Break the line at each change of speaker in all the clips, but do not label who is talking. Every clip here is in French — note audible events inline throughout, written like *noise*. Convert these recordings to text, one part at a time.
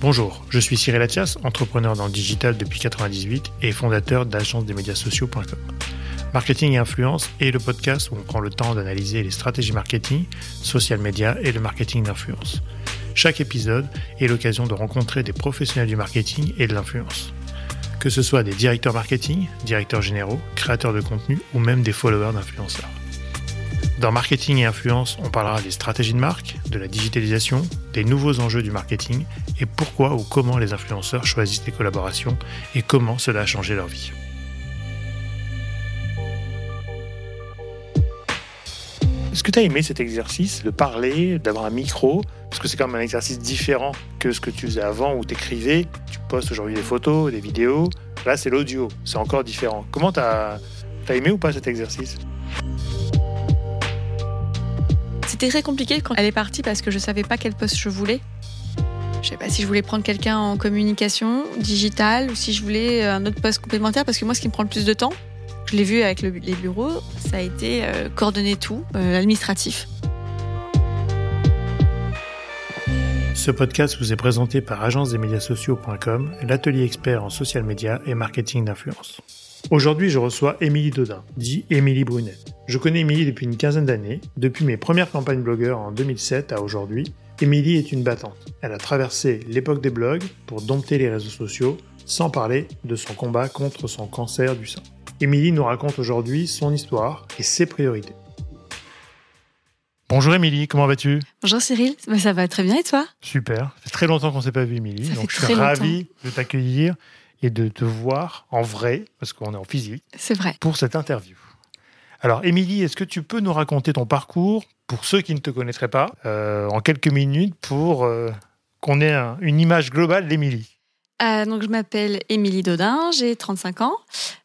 Bonjour, je suis Cyril Athias, entrepreneur dans le digital depuis 1998 et fondateur d'agence des médias sociaux.com. Marketing et influence est le podcast où on prend le temps d'analyser les stratégies marketing, social media et le marketing d'influence. Chaque épisode est l'occasion de rencontrer des professionnels du marketing et de l'influence. Que ce soit des directeurs marketing, directeurs généraux, créateurs de contenu ou même des followers d'influenceurs. Dans Marketing et Influence, on parlera des stratégies de marque, de la digitalisation, des nouveaux enjeux du marketing et pourquoi ou comment les influenceurs choisissent les collaborations et comment cela a changé leur vie. Est-ce que tu as aimé cet exercice de parler, d'avoir un micro? Parce que c'est quand même un exercice différent que ce que tu faisais avant où tu écrivais. Tu postes aujourd'hui des photos, des vidéos. Là, c'est l'audio. C'est encore différent. Comment tu as, aimé ou pas cet exercice?
C'était très compliqué quand elle est partie parce que je savais pas quel poste je voulais. Je sais pas si je voulais prendre quelqu'un en communication digitale ou si je voulais un autre poste complémentaire parce que moi, ce qui me prend le plus de temps, je l'ai vu avec le, les bureaux, ça a été euh, coordonner tout, euh, l'administratif.
Ce podcast vous est présenté par agence-des-médias-sociaux.com, l'atelier expert en social media et marketing d'influence. Aujourd'hui, je reçois Émilie Dodin, dit Émilie Brunet. Je connais Émilie depuis une quinzaine d'années. Depuis mes premières campagnes blogueurs en 2007 à aujourd'hui, Émilie est une battante. Elle a traversé l'époque des blogs pour dompter les réseaux sociaux, sans parler de son combat contre son cancer du sein. Émilie nous raconte aujourd'hui son histoire et ses priorités. Bonjour Émilie, comment vas-tu?
Bonjour Cyril, ça va très bien et toi?
Super, ça fait très longtemps qu'on ne s'est pas vu Émilie, donc je suis ravi de t'accueillir et de te voir en vrai, parce qu'on est en physique.
C'est vrai.
Pour cette interview. Alors, Émilie, est-ce que tu peux nous raconter ton parcours pour ceux qui ne te connaîtraient pas, euh, en quelques minutes, pour euh, qu'on ait une image globale d'Émilie?
Euh, donc je m'appelle Émilie Dodin, j'ai 35 ans,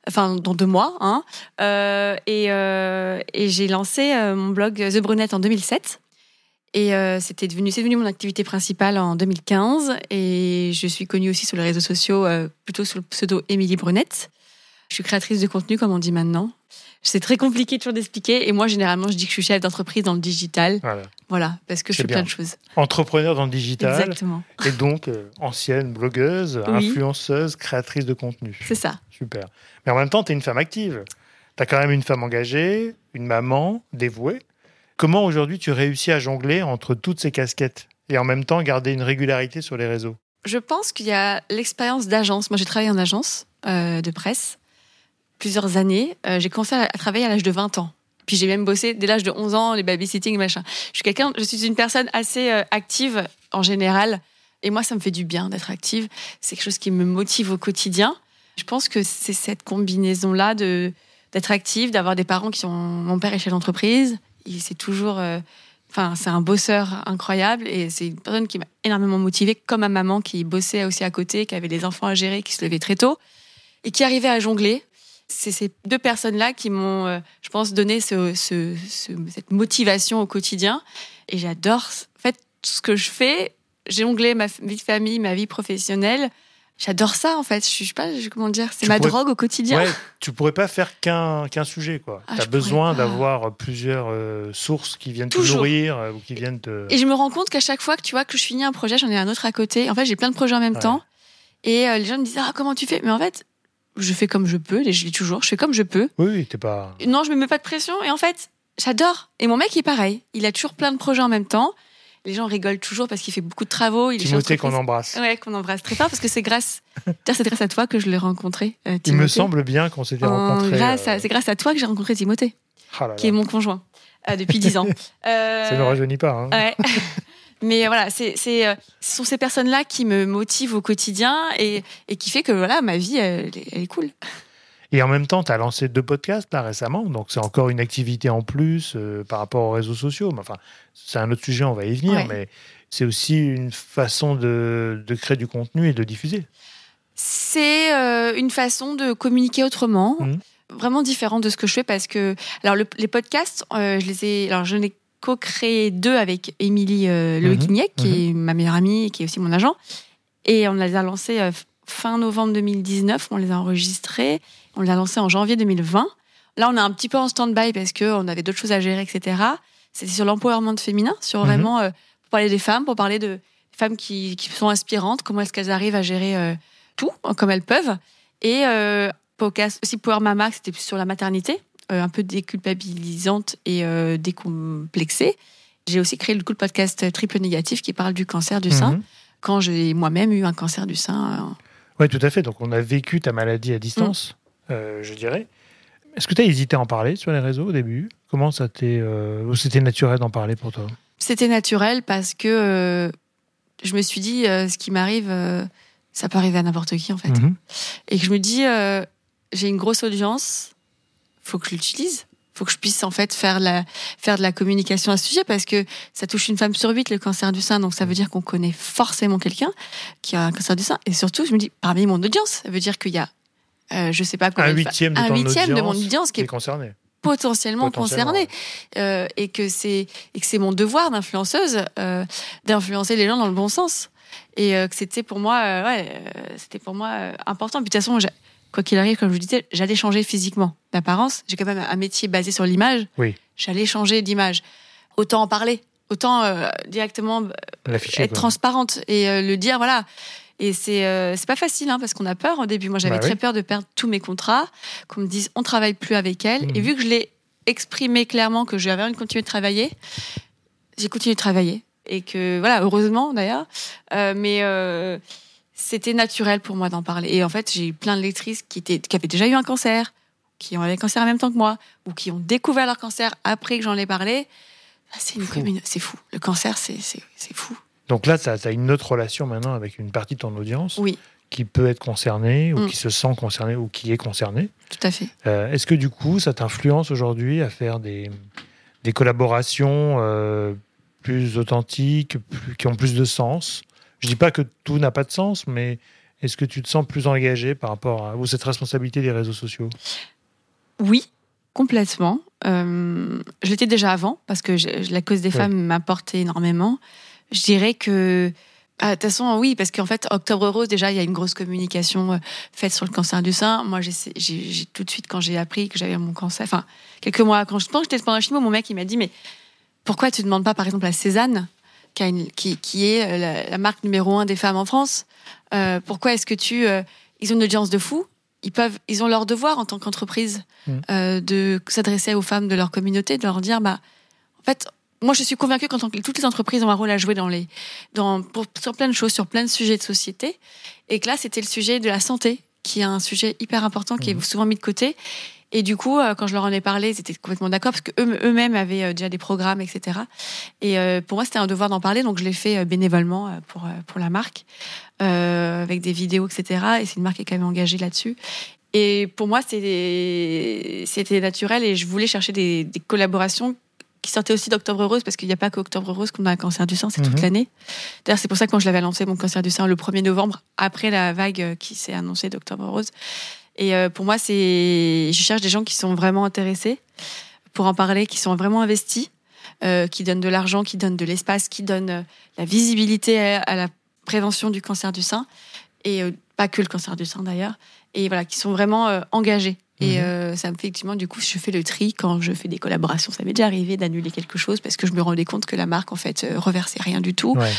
enfin dans deux mois, hein, et, j'ai lancé mon blog The Brunette en 2007. Et c'était devenu, c'est devenu mon activité principale en 2015. Et je suis connue aussi sur les réseaux sociaux, plutôt sous le pseudo Émilie Brunette. Je suis créatrice de contenu, comme on dit maintenant. C'est très compliqué toujours d'expliquer. Et moi, généralement, je dis que je suis chef d'entreprise dans le digital. Voilà. Voilà, parce que je fais plein de choses.
Entrepreneur dans le digital.
Exactement.
Et donc, euh, ancienne blogueuse, influenceuse, créatrice de contenu.
C'est ça.
Super. Mais en même temps, tu es une femme active. Tu as quand même une femme engagée, une maman dévouée. Comment aujourd'hui tu réussis à jongler entre toutes ces casquettes et en même temps garder une régularité sur les réseaux?
Je pense qu'il y a l'expérience d'agence. Moi, j'ai travaillé en agence euh, de presse plusieurs années. Euh, j'ai commencé à travailler à l'âge de 20 ans. Puis j'ai même bossé dès l'âge de 11 ans, les babysitting, machin. Je suis quelqu'un, je suis une personne assez euh, active en général. Et moi, ça me fait du bien d'être active. C'est quelque chose qui me motive au quotidien. Je pense que c'est cette combinaison-là de d'être active, d'avoir des parents qui sont mon père est chef d'entreprise, c'est toujours. Euh, enfin, c'est un bosseur incroyable et c'est une personne qui m'a énormément motivée, comme ma maman qui bossait aussi à côté, qui avait des enfants à gérer, qui se levait très tôt et qui arrivait à jongler. C'est ces deux personnes-là qui m'ont, euh, je pense, donné ce, cette motivation au quotidien. Et j'adore, en fait, tout ce que je fais, j'ai jonglé ma vie de famille, ma vie professionnelle. J'adore ça en fait. Je sais pas comment dire. C'est ma drogue au quotidien. Ouais,
tu pourrais pas faire qu'un qu'un sujet quoi. Ah, tu as besoin d'avoir plusieurs euh, sources qui viennent te nourrir euh, ou qui viennent te.
Et je me rends compte qu'à chaque fois que tu vois que je finis un projet, j'en ai un autre à côté. En fait, j'ai plein de projets en même temps. Et euh, les gens me disent ah comment tu fais? Mais en fait, je fais comme je peux. Et je dis toujours, je fais comme je peux.
Oui, t'es pas.
Non, je me mets pas de pression. Et en fait, j'adore. Et mon mec est pareil. Il a toujours plein de projets en même temps les gens rigolent toujours parce qu'il fait beaucoup de travaux.
Il Timothée qu'on embrasse.
Ouais, qu'on embrasse très fort parce que c'est grâce, *laughs* c'est grâce à toi que je l'ai rencontré.
Euh, il me semble bien qu'on s'était rencontrés.
Euh, c'est grâce à toi que j'ai rencontré Timothée, oh qui est mon conjoint euh, depuis dix ans. *laughs*
Ça ne rajeunit pas. Hein.
Ouais. *laughs* Mais voilà, c'est, ce sont ces personnes-là qui me motivent au quotidien et, et qui fait que voilà, ma vie, elle est cool.
Et en même temps, tu as lancé deux podcasts là récemment, donc c'est encore une activité en plus euh, par rapport aux réseaux sociaux. enfin, c'est un autre sujet, on va y venir, mais c'est aussi une façon de, de, créer du contenu et de diffuser.
C'est euh, une façon de communiquer autrement. Mmh. Vraiment différent de ce que je fais parce que alors les podcasts, euh, je les ai alors je n'ai co-créé deux avec Émilie Le mmh. qui est mmh. ma meilleure amie et qui est aussi mon agent. Et on les a lancés fin novembre 2019, on les a enregistrés. On l'a lancé en janvier 2020. Là, on est un petit peu en stand-by parce qu'on avait d'autres choses à gérer, etc. C'était sur l'empowerment féminin, sur mhm. vraiment euh, parler des femmes, pour parler de femmes qui, qui sont inspirantes, comment est-ce qu'elles arrivent à gérer euh, tout comme elles peuvent. Et euh, podcast aussi Power Mama, c'était plus sur la maternité, euh, un peu déculpabilisante et euh, décomplexée. J'ai aussi créé le de podcast Triple Négatif qui parle du cancer du sein,
Mhm.
quand j'ai moi-même eu un cancer du sein. euh,
Oui, tout à fait. Donc, on a vécu ta maladie à distance,
Mm.
euh, je dirais. Est-ce que tu as hésité à en parler sur les réseaux au début? Comment ça t'est. euh, ou c'était naturel d'en parler pour toi?
C'était naturel parce que euh, je me suis dit, euh, ce qui m'arrive, euh, ça peut arriver à n'importe qui en fait.
Mhm.
Et que je me dis, euh, j'ai une grosse audience, faut que je l'utilise. Faut que je puisse en fait faire, la, faire de la communication à ce sujet parce que ça touche une femme sur huit le cancer du sein. Donc ça veut dire qu'on connaît forcément quelqu'un qui a un cancer du sein. Et surtout, je me dis, parmi mon audience, ça veut dire qu'il y a, euh, je sais pas
Un
combien
huitième de,
un huitième de mon
audience
qui est
concerné.
potentiellement,
Potentiellement,
concernée Euh, et que c'est et que c'est mon devoir d'influenceuse euh, d'influencer les gens dans le bon sens et euh, que c'était pour moi ouais c'était pour moi important puis de toute façon quoi qu'il arrive comme je vous disais j'allais changer physiquement d'apparence j'ai quand même un métier basé sur l'image
Oui.
j'allais changer d'image autant en parler autant euh, directement
L'afficher.
être
quoi.
transparente et euh, le dire voilà et c'est euh, pas facile hein, parce qu'on a peur au début moi j'avais
Bah
très
oui.
peur de perdre tous mes contrats qu'on me dise on travaille plus avec elle
Mhm.
et vu que je l'ai exprimé clairement que j'avais envie de continuer de travailler j'ai continué de travailler et que voilà heureusement d'ailleurs Euh, mais euh, c'était naturel pour moi d'en parler. Et en fait j'ai eu plein de lectrices qui étaient qui avaient déjà eu un cancer qui ont eu un cancer en même temps que moi ou qui ont découvert leur cancer après que j'en ai parlé. C'est une
Fou.
commune c'est fou. Le cancer c'est fou.
Donc là, tu as une autre relation maintenant avec une partie de ton audience
oui.
qui peut être concernée ou
Mm.
qui se sent concernée ou qui est concernée.
tout à fait.
Euh, Est-ce que du coup, ça t'influence aujourd'hui à faire des, des collaborations euh, plus authentiques, plus- qui ont plus de sens? Je dis pas que tout n'a pas de sens, mais est-ce que tu te sens plus engagé par rapport à ou cette responsabilité des réseaux sociaux?
Oui, complètement. Euh, je l'étais déjà avant parce que la cause des femmes m'apportait énormément. Je dirais que ah, de toute façon, oui, parce qu'en fait, Octobre Rose, déjà, il y a une grosse communication euh, faite sur le cancer du sein. Moi, j'ai tout de suite, quand j'ai appris que j'avais mon cancer, enfin, quelques mois, quand je pense que j'étais pendant la chimio, mon mec, il m'a dit, mais pourquoi tu ne demandes pas, par exemple, à Cézanne, qui, a une- qui, qui est euh, la, la marque numéro un des femmes en France, euh, pourquoi est-ce que tu... euh, ils ont une audience de fou, ils, peuvent, ils ont leur devoir en tant qu'entreprise
Mm.
de s'adresser aux femmes de leur communauté, de leur dire, bah, en fait, moi, je suis convaincue qu'en tant que toutes les entreprises ont un rôle à jouer dans les, dans, pour, sur plein de choses, sur plein de sujets de société. Et que là, c'était le sujet de la santé, qui est un sujet hyper important, qui est souvent mis de côté. Et du coup, euh, quand je leur en ai parlé, ils étaient complètement d'accord, parce qu'eux- eux-mêmes avaient euh, déjà des programmes, etc. Et euh, pour moi, c'était un devoir d'en parler, donc je l'ai fait bénévolement pour, pour la marque, euh, avec des vidéos, etc. Et c'est une marque qui est quand même engagée là-dessus. Et pour moi, c'était naturel et je voulais chercher des, des collaborations qui sortaient aussi d'Octobre Rose parce qu'il n'y a pas qu'Octobre Rose qu'on a un cancer du sein, c'est toute
Mhm.
l'année. D'ailleurs, c'est pour ça que quand je l'avais annoncé, mon cancer du sein, le 1er novembre, après la vague qui s'est annoncée d'Octobre Rose. Et euh, pour moi, c'est. Je cherche des gens qui sont vraiment intéressés pour en parler, qui sont vraiment investis, euh, qui donnent de l'argent, qui donnent de l'espace, qui donnent euh, la visibilité à, la prévention du cancer du sein. Et pas que le cancer du sein d'ailleurs. Et voilà, qui sont vraiment engagés. Et
Mhm.
euh, ça me fait effectivement, du coup, je fais le tri quand je fais des collaborations. Ça m'est déjà arrivé d'annuler quelque chose parce que je me rendais compte que la marque, en fait, euh, reversait rien du tout
Ouais.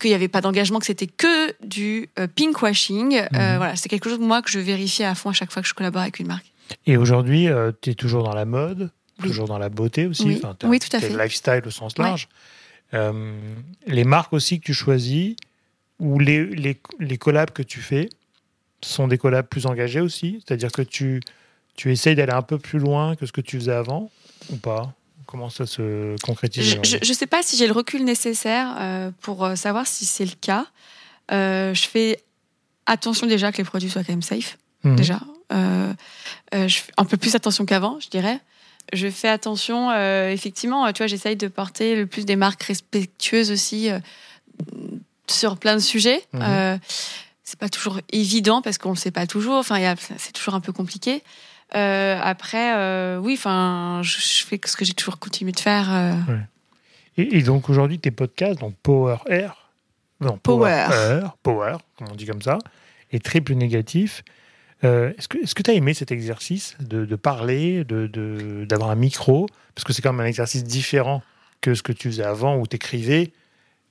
qu'il n'y avait pas d'engagement, que c'était que du euh, pinkwashing. Euh,
Mhm.
voilà, c'est quelque chose moi que je vérifiais à fond à chaque fois que je collabore avec une marque.
Et aujourd'hui, tu es toujours dans la mode,
Oui.
toujours dans la beauté aussi.
Oui. tout à fait.
le lifestyle au sens large. Euh, les marques aussi que tu choisis, ou les, les, les collabs que tu fais, sont des collabs plus engagés aussi? C'est-à-dire que tu, tu essayes d'aller un peu plus loin que ce que tu faisais avant, ou pas? Comment ça se concrétise
Je ne sais pas si j'ai le recul nécessaire euh, pour euh, savoir si c'est le cas. Euh, je fais attention déjà que les produits soient quand même safe.
Mhm.
déjà. Euh, je fais un peu plus attention qu'avant, je dirais. Je fais attention, effectivement, tu vois, j'essaye de porter le plus des marques respectueuses aussi sur plein de sujets.
Mhm.
Euh, c'est pas toujours évident parce qu'on le sait pas toujours. Enfin, c'est toujours un peu compliqué. Euh, après, euh, oui, enfin, je, je fais ce que j'ai toujours continué de faire. euh,
Et, et donc aujourd'hui, tes podcasts, donc Power Air, non,
Power.
Air, Power, comme on dit comme ça, et triple négatif. Est-ce que est-ce que tu as aimé cet exercice de, de parler, de de- d'avoir un micro? Parce que c'est quand même un exercice différent que ce que tu faisais avant où tu écrivais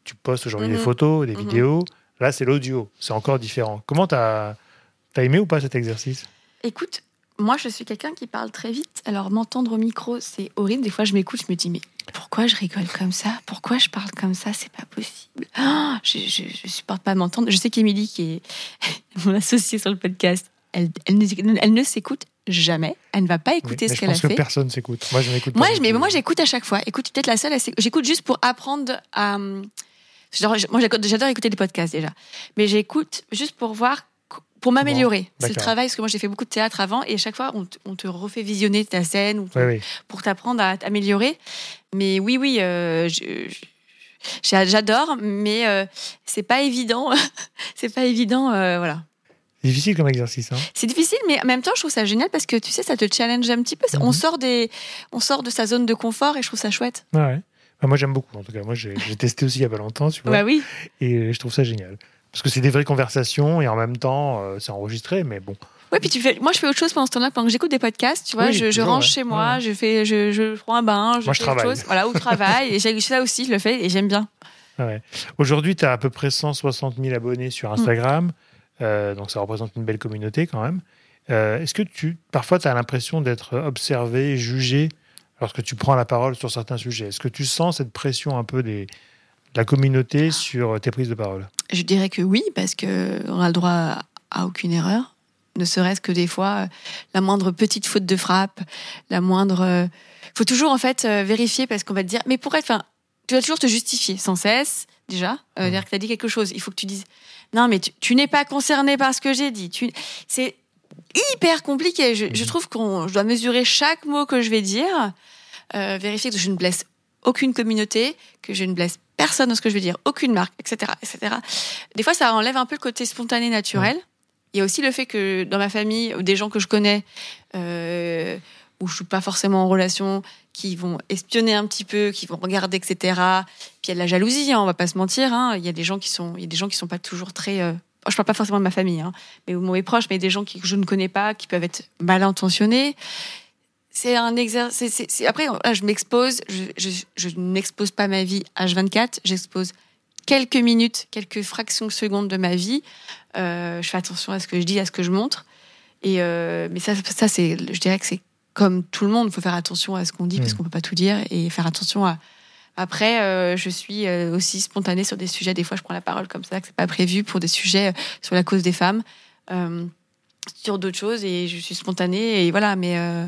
tu postes aujourd'hui des
Mhm.
photos, des
Mhm.
vidéos. Là, c'est l'audio. C'est encore différent. Comment tu as, aimé ou pas cet exercice?
Écoute, moi, je suis quelqu'un qui parle très vite. Alors, m'entendre au micro, c'est horrible. Des fois, je m'écoute, je me dis, mais pourquoi je rigole comme ça? Pourquoi je parle comme ça? C'est pas possible. Ah, je, je, je supporte pas m'entendre. Je sais qu'Émilie, qui est *laughs* mon associée sur le podcast, elle, elle, ne- elle ne s'écoute jamais. Elle ne va pas écouter ce qu'elle a
Je pense que
fait.
personne s'écoute. Moi, je n'écoute
Moi, mais moi, j'écoute à chaque fois. Écoute, peut-être la seule. J'écoute juste pour apprendre à. genre, moi, j'adore écouter des podcasts déjà, mais j'écoute juste pour voir, pour m'améliorer. C'est le travail parce que moi, j'ai fait beaucoup de théâtre avant et à chaque fois, on, te- on te refait visionner ta scène ou
Oui, oui.
pour t'apprendre à t'améliorer. Mais oui, oui, euh, j'adore, mais euh, c'est pas évident. *laughs* c'est pas évident, euh, voilà.
C'est difficile comme exercice. Hein.
C'est difficile, mais en même temps, je trouve ça génial parce que tu sais, ça te challenge un petit peu. On
Mhm.
sort des, on sort de sa zone de confort et je trouve ça chouette.
Ouais. Bah, moi, j'aime beaucoup. En tout cas, moi, j'ai j'ai testé aussi il y a pas longtemps, tu vois.
Bah oui.
Et je trouve ça génial. Parce que c'est des vraies conversations et en même temps, euh, c'est enregistré, mais bon.
Ouais, puis tu fais. Moi, je fais autre chose pendant ce temps-là, pendant que j'écoute des podcasts. Tu vois,
Oui,
je, je
toujours,
range
ouais.
chez moi,
Ouais.
je fais, je, je prends un bain, je
Moi, je
fais autre
travaille.
chose. Voilà, ou je *laughs* travaille. et j'ai ça aussi, je le fais et j'aime bien.
Ouais. Aujourd'hui, tu as à peu près 160 000 abonnés sur Instagram. Euh, donc, ça représente une belle communauté quand même. Euh, Est-ce que tu, parfois, tu as l'impression d'être observé, jugé lorsque tu prends la parole sur certains sujets? Est-ce que tu sens cette pression un peu des, de la communauté sur tes prises de parole
Je dirais que oui, parce que on a le droit à, aucune erreur. Ne serait-ce que des fois, la moindre petite faute de frappe, la moindre. euh, faut toujours en fait euh, vérifier parce qu'on va te dire. Mais pour être, enfin, tu vas toujours te justifier sans cesse déjà. Euh. Dire que tu as dit quelque chose, il faut que tu dises. Non, mais tu, tu n'es pas concerné par ce que j'ai dit. Tu, c'est hyper compliqué. Je, je
Mhm.
trouve qu'on je dois mesurer chaque mot que je vais dire, euh, vérifier que je ne blesse aucune communauté, que je ne blesse personne dans ce que je vais dire, aucune marque, etc., etc. Des fois, ça enlève un peu le côté spontané, naturel. Il y a aussi le fait que dans ma famille, des gens que je connais, euh, où je suis pas forcément en relation, qui vont espionner un petit peu, qui vont regarder, etc. Puis il y a de la jalousie, hein, on va pas se mentir. hein. Il y a des gens qui sont, il y a des gens qui sont pas toujours très. euh, je parle pas forcément de ma famille, hein, mais ou mes proches, mais des gens que je ne connais pas, qui peuvent être mal intentionnés. C'est un exercice. Après, là, je m'expose. Je, je, je n'expose pas ma vie H24. J'expose quelques minutes, quelques fractions de secondes de ma vie. Euh, je fais attention à ce que je dis, à ce que je montre. Et euh, mais ça, ça c'est, je dirais que c'est comme tout le monde. Il faut faire attention à ce qu'on dit parce
Mm.
qu'on peut pas tout dire et faire attention à. Après, euh, je suis euh, aussi spontanée sur des sujets. Des fois, je prends la parole comme ça, que c'est pas prévu pour des sujets euh, sur la cause des femmes, euh, sur d'autres choses, et je suis spontanée. Et voilà, mais euh,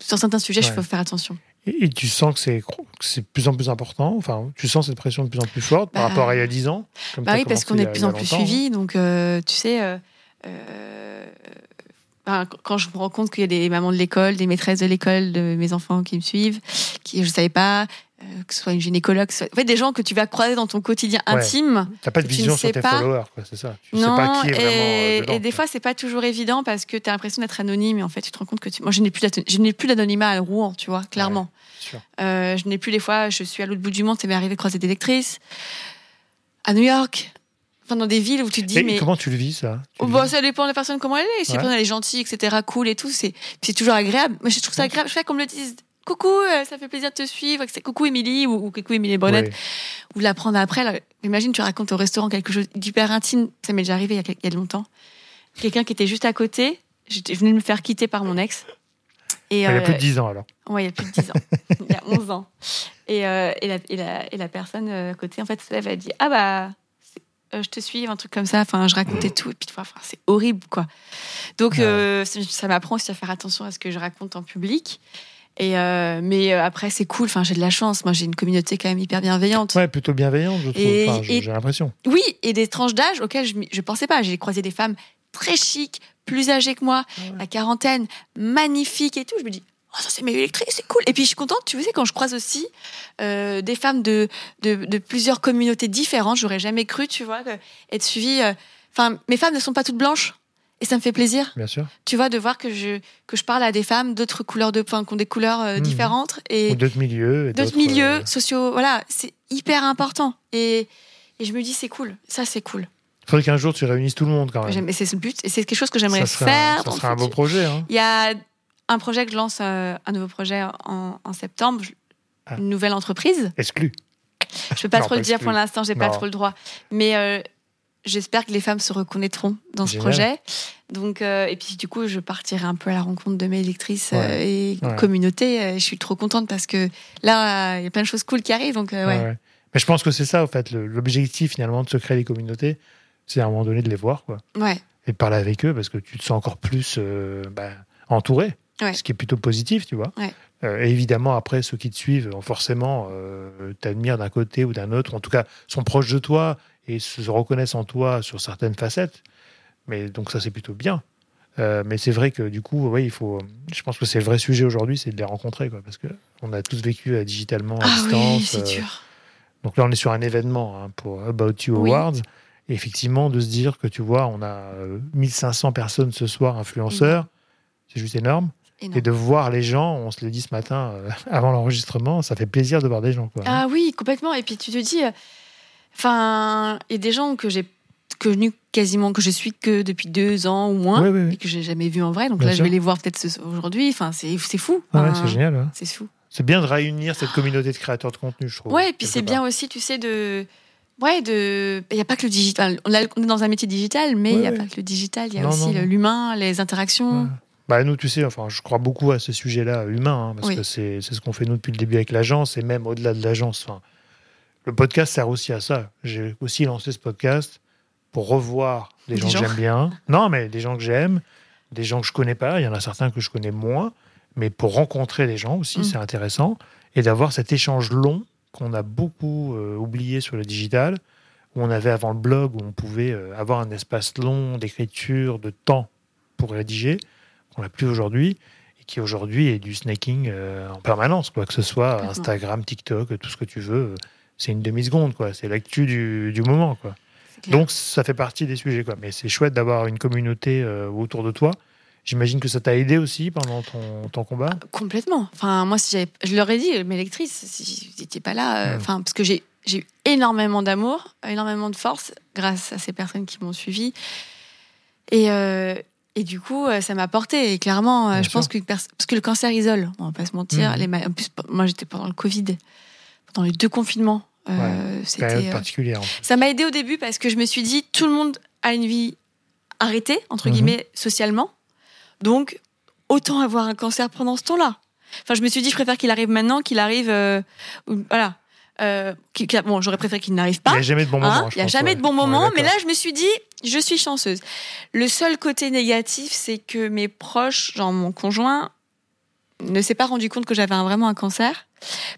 sur certains sujets, il
Ouais.
faut faire attention.
et, et tu sens que c'est de plus en plus important Enfin, tu sens cette pression de plus en plus forte par
Bah,
rapport à il y a 10 ans comme
Bah oui, parce qu'on est de plus en plus
longtemps, hein.
suivi. Donc, euh, tu sais, euh, euh, ben, quand je me rends compte qu'il y a des mamans de l'école, des maîtresses de l'école, de mes enfants qui me suivent, qui je savais pas, que ce soit une gynécologue, soit- en fait, des gens que tu vas croiser dans ton quotidien
Ouais.
intime.
T'as pas de
tu
vision sur tes
pas.
followers, c'est ça. Tu
non,
sais pas qui est vraiment.
et,
euh, dedans,
et des
quoi.
fois, c'est pas toujours évident parce que tu as l'impression d'être anonyme et en fait, tu te rends compte que tu... moi, je n'ai plus d'anonymat à Rouen, tu vois, clairement.
sûr.
Euh, je n'ai plus des fois, je suis à l'autre bout du monde, ça m'est arrivé de croiser des lectrices à New York, enfin dans des villes où tu te dis
Mais
mais
comment tu le vis ça? Tu le vis?
ça dépend de la personne comment elle est. Si
Ouais.
la personne elle est gentille, etc., cool et tout, c'est toujours agréable. Moi, je trouve ça agréable. Je fais qu'on me le dise. Coucou, euh, ça fait plaisir de te suivre. c'est Coucou Émilie ou, ou coucou Émilie Brunette.
Ouais.
Ou de l'apprendre après. là. Imagine, tu racontes au restaurant quelque chose d'hyper intime. Ça m'est déjà arrivé il y a, quel- il y a longtemps. Quelqu'un qui était juste à côté. Je venais de me faire quitter par mon ex. Et,
Il y a
euh,
plus de 10 ans alors.
Ouais, il y a plus de 10 ans. *laughs* il y a 11 ans. Et, euh, et, la, et, la, et la personne euh, à côté, en fait, se lève, elle dit Ah bah, euh, je te suis, un truc comme ça. Enfin, je racontais tout. Et puis, enfin, c'est horrible, quoi. Donc,
Ouais.
euh, ça- ça m'apprend aussi à faire attention à ce que je raconte en public. Et euh, mais euh, après, c'est cool. Enfin, j'ai de la chance. Moi, j'ai une communauté quand même hyper bienveillante.
Ouais, plutôt bienveillant, je trouve. Enfin, j'ai l'impression.
Oui, et des tranches d'âge auxquelles je ne pensais pas. J'ai croisé des femmes très chics, plus âgées que moi,
Ah ouais.
la quarantaine, magnifiques et tout. Je me dis, oh, ça c'est mes électrices, c'est cool. Et puis je suis contente, tu sais, quand je croise aussi euh, des femmes de, de, de plusieurs communautés différentes, j'aurais jamais cru, tu vois, être suivie. euh, Enfin, mes femmes ne sont pas toutes blanches. Et ça me fait plaisir,
Bien sûr.
tu vois, de voir que je, que je parle à des femmes d'autres couleurs de peau, qui ont des couleurs euh,
Mhm.
différentes. Et,
Ou d'autres milieux. et
d'autres milieux
euh,
sociaux. Voilà, c'est hyper important. Et, et je me dis, c'est cool. Ça, c'est cool.
faudrait qu'un jour tu réunisses tout le monde quand même.
Et c'est le but. Et c'est quelque chose que j'aimerais faire.
un, ça serait un beau projet. Hein.
Il y a un projet que je lance, euh, un nouveau projet en, en septembre,
Ah.
une nouvelle entreprise.
Exclu.
Je peux pas
Non,
trop le dire
exclu.
pour l'instant, j'ai pas trop le droit. Mais euh, j'espère que les femmes se reconnaîtront dans ce
Génial.
projet. Donc, euh, et puis du coup, je partirai un peu à la rencontre de mes lectrices euh,
Ouais.
et
Ouais.
communauté. Euh, Je suis trop contente parce que là, il y a plein de choses cool qui arrivent. Donc, euh, ouais.
Ouais, ouais. Mais je pense que c'est ça, en fait, l'objectif finalement de se créer des communautés, c'est à un moment donné de les voir, quoi.
ouais.
Et de parler avec eux parce que tu te sens encore plus euh, bah, entouré,
Ouais.
ce qui est plutôt positif, tu vois.
Ouais.
Euh, et évidemment, après, ceux qui te suivent, forcément, euh, t'admirent d'un côté ou d'un autre, en tout cas, sont proches de toi et se reconnaissent en toi sur certaines facettes. Mais donc, ça, c'est plutôt bien. Euh, mais c'est vrai que du coup, oui, il faut. Je pense que c'est le vrai sujet aujourd'hui, c'est de les rencontrer, quoi, parce que on a tous vécu euh, digitalement à
Ah
distance.
oui, c'est
euh,
dur.
donc là, on est sur un événement hein, pour About You
Oui.
Awards. Et effectivement, de se dire que tu vois, on a euh, 1500 personnes ce soir, influenceurs, c'est juste énorme.
Énorme.
Et de voir les gens, on se l'a dit ce matin euh, *laughs* avant l'enregistrement, ça fait plaisir de voir des gens. Quoi.
Ah oui, complètement. Et puis tu te dis, euh, enfin, il y a des gens que j'ai connus quasiment, que je suis que depuis deux ans ou moins,
Oui, oui, oui.
et que j'ai jamais vu en vrai. Donc
Bien
là, je vais les voir peut-être aujourd'hui. Enfin, c'est fou.
Ah ouais,
Enfin,
c'est génial.
C'est fou.
C'est bien de réunir cette communauté de créateurs de contenu, je trouve.
Ouais, et puis c'est bien aussi, tu sais, de. Ouais, de. Il n'y a pas que le digital. On est dans un métier digital, mais il
Ouais,
n'y a pas que le digital. Il y a
Non,
aussi l'humain, les interactions.
Bah, nous, tu sais, enfin, je crois beaucoup à ce sujet-là humain, hein, parce que c'est c'est ce qu'on fait nous depuis le début avec l'agence, et même au-delà de l'agence. Enfin, le podcast sert aussi à ça. J'ai aussi lancé ce podcast pour revoir des,
Des
gens,
gens.
que j'aime bien. Non, mais des gens que j'aime, des gens que je connais pas. Il y en a certains que je connais moins, mais pour rencontrer des gens aussi,
Mm.
c'est intéressant, et d'avoir cet échange long qu'on a beaucoup euh, oublié sur le digital, où on avait avant le blog, où on pouvait euh, avoir un espace long d'écriture, de temps pour rédiger, qu'on n'a plus aujourd'hui, et qui aujourd'hui est du snaking euh, en permanence, quoi que ce soit. Instagram, TikTok, tout ce que tu veux, c'est une demi-seconde, quoi. C'est l'actu du, du moment, quoi. Donc ça fait partie des sujets, quoi. Mais c'est chouette d'avoir une communauté euh, autour de toi. J'imagine que ça t'a aidé aussi pendant ton, ton combat.
Complètement. Enfin, moi, si j'avais- je leur ai dit, mes lectrices, si n'étiez pas là, euh, enfin, parce que j'ai j'ai eu énormément d'amour, énormément de force grâce à ces personnes qui m'ont suivi. Et, euh, et du coup, ça m'a porté. Et clairement,
Bien
je pense que parce que le cancer isole, on va pas se mentir. Les ma- en plus, moi, j'étais pendant le Covid, pendant les deux confinements. Euh, C'était. euh,
particulière.
ça m'a aidé au début parce que je me suis dit, tout le monde a une vie arrêtée, entre
Mhm.
guillemets, socialement. Donc, autant avoir un cancer pendant ce temps-là. Enfin, je me suis dit, je préfère qu'il arrive maintenant qu'il arrive. euh, voilà. Euh, bon, j'aurais préféré qu'il n'arrive
Il
pas.
n'y a jamais de bon moment.
Hein, Il n'y a
pense,
jamais
ouais.
de bon
Ouais,
moment, mais là, je me suis dit, je suis chanceuse. Le seul côté négatif, c'est que mes proches, genre mon conjoint, ne s'est pas rendu compte que j'avais vraiment un cancer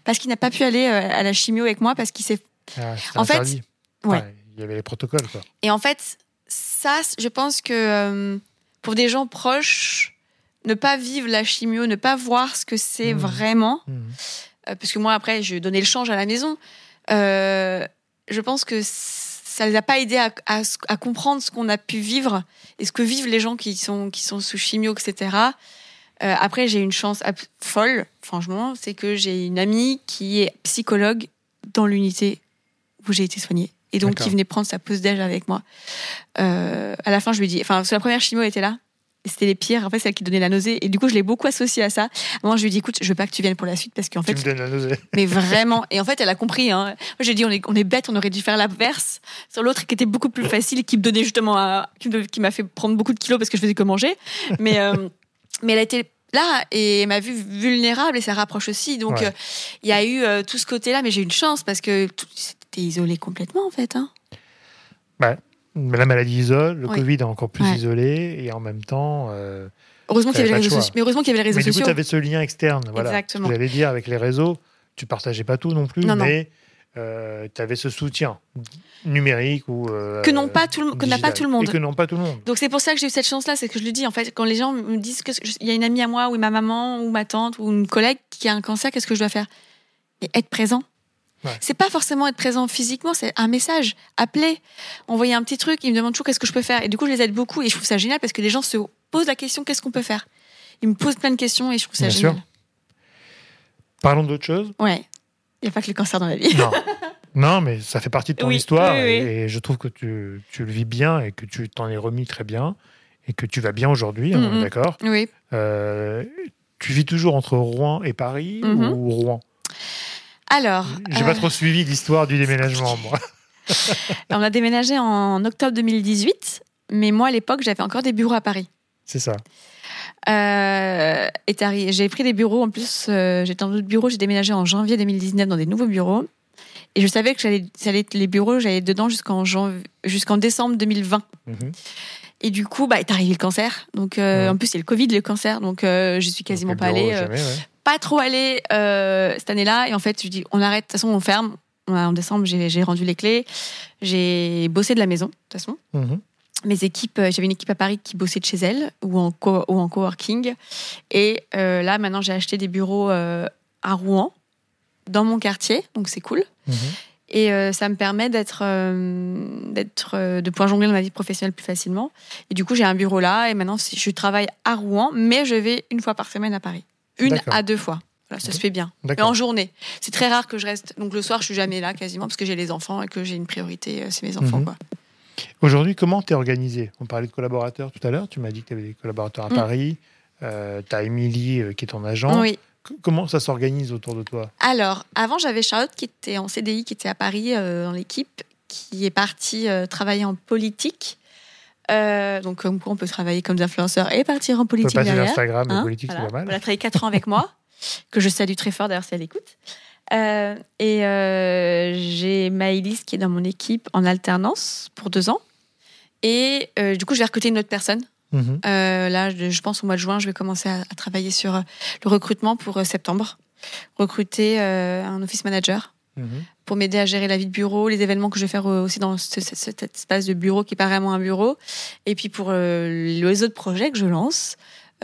parce qu'il n'a pas pu aller euh, à la chimio avec moi parce qu'il s'est.
Ah,
en fait,
interdit.
ouais.
Enfin, il y avait les protocoles, quoi.
Et en fait, ça, je pense que euh, pour des gens proches, ne pas vivre la chimio, ne pas voir ce que c'est
Mhm.
vraiment,
Mhm.
euh, parce que moi après je donnais le change à la maison. euh, je pense que ça les a pas aidés à, à- à comprendre ce qu'on a pu vivre et ce que vivent les gens qui sont qui sont sous chimio, etc. Euh, après j'ai une chance folle, franchement, c'est que j'ai une amie qui est psychologue dans l'unité où j'ai été soignée et donc qui venait prendre sa pause déj avec moi. Euh, à la fin je lui ai dit, enfin que la première chimio elle était là. C'était les pires. En fait, c'est elle qui donnait la nausée. Et du coup, je l'ai beaucoup associée à ça. Moi, je lui ai dit, écoute, je veux pas que tu viennes pour la suite parce qu'en
Tu
fait,
me donnes la nausée. *laughs*
mais vraiment. Et en fait, elle a compris. Hein. Moi, j'ai dit, on est, on est bête, on aurait dû faire l'inverse sur l'autre qui était beaucoup plus facile et qui me donnait justement, me- qui m'a fait prendre beaucoup de kilos parce que je faisais que manger. Mais, euh, mais elle a été là et m'a vu vulnérable et ça rapproche aussi. Donc,
Ouais.
euh, il y a eu euh, tout ce côté-là, mais j'ai eu une chance parce que c'était isolé complètement en fait. Hein.
Mais la maladie isole, le
Oui.
Covid a encore plus
Ouais.
isolé, et en même temps. euh,
Heureusement qu'il y avait les réseaux sociaux. Mais heureusement qu'il y avait les réseaux
Mais du coup,
sociaux.
tu avais ce lien externe. Voilà.
Exactement.
J'allais dire, avec les réseaux, tu partageais pas tout non plus,
Non, non.
Mais tu avais ce soutien numérique ou. euh,
que n'ont pas tout le, que n'a pas tout le monde.
Et que n'ont pas tout le monde.
Donc c'est pour ça que j'ai eu cette chance-là, c'est que je le dis en fait, quand les gens me disent que il y a une amie à moi ou ma maman ou ma tante ou une collègue qui a un cancer, qu'est-ce que je dois faire? Et être présent.
Ouais.
C'est pas forcément être présent physiquement, c'est un message, appeler, envoyer un petit truc, ils me demandent toujours qu'est-ce que je peux faire? Et du coup, je les aide beaucoup et je trouve ça génial parce que les gens se posent la question qu'est-ce qu'on peut faire? Ils me posent plein de questions et je trouve ça
Bien
génial.
sûr. Parlons d'autre chose.
Ouais. Il n'y a pas que le cancer dans la vie.
Non. non, mais ça fait partie de ton
Oui,
histoire
oui, oui.
Et, je trouve que tu, tu le vis bien et que tu t'en es remis très bien et que tu vas bien aujourd'hui, hein,
Mhm.
d'accord?
Oui.
Euh, tu vis toujours entre Rouen et Paris
Mhm.
ou Rouen?
Alors,
J'ai
euh,
pas trop suivi l'histoire du déménagement, moi. *laughs*
on a déménagé en octobre 2018, mais moi à l'époque j'avais encore des bureaux à Paris.
C'est ça.
Euh, j'ai pris des bureaux. En plus, euh, j'étais dans d'autres bureaux. J'ai déménagé en janvier 2019 dans des nouveaux bureaux. Et je savais que j'allais, ça allait être les bureaux, j'allais dedans jusqu'en décembre 2020.
Mhm.
Et du coup, bah, est arrivé le cancer. Donc, euh,
Ouais.
en plus, c'est le Covid, le cancer. Donc, euh, je suis quasiment
Donc,
pas allée. euh,
jamais, ouais.
pas trop allée euh, cette année-là. Et en fait, je dis, on arrête. De toute façon, on ferme. En décembre, j'ai, j'ai rendu les clés. J'ai bossé de la maison, de toute façon.
Mhm.
Mes équipes, euh, j'avais une équipe à Paris qui bossait de chez elle ou en, co- ou en coworking. Et euh, là, maintenant, j'ai acheté des bureaux euh, à Rouen, dans mon quartier. Donc, c'est cool.
Mhm.
Et euh, ça me permet d'être, d'être, de pouvoir jongler dans ma vie professionnelle plus facilement. Et du coup, j'ai un bureau là. Et maintenant, je travaille à Rouen, mais je vais une fois par semaine à Paris. Une à deux fois. Voilà, ça se fait bien. Mais en journée. C'est très rare que je reste. Donc le soir, je suis jamais là quasiment parce que j'ai les enfants et que j'ai une priorité, c'est mes enfants.
Mhm.
Quoi.
Aujourd'hui, comment t'es organisé? On parlait de collaborateurs tout à l'heure. Tu m'as dit que tu avais des collaborateurs à
Mm.
Paris. tu as Émilie euh, qui est ton agent.
Oui.
C- Comment ça s'organise autour de toi?
Alors, avant, j'avais Charlotte qui était en CDI, qui était à Paris euh, dans l'équipe, qui est partie euh, travailler en politique. Euh, donc, comme quoi, on peut travailler comme des influenceurs et partir en
Tu
politique
passer
derrière.
Instagram et
Hein,
politique,
voilà.
c'est pas mal.
Elle a travaillé 4 ans avec moi, *laughs* que je salue très fort d'ailleurs si elle écoute. Euh, et euh, j'ai Maëlys qui est dans mon équipe en alternance pour deux ans. Et euh, du coup, je vais recruter une autre personne.
Mhm.
Euh, là, je, pense au mois de juin, je vais commencer à, à travailler sur euh, le recrutement pour septembre. Recruter euh, un office manager
Mhm.
pour m'aider à gérer la vie de bureau, les événements que je vais faire aussi dans ce- ce- cet espace de bureau qui est pas vraiment un bureau, et puis pour les autres projets que je lance,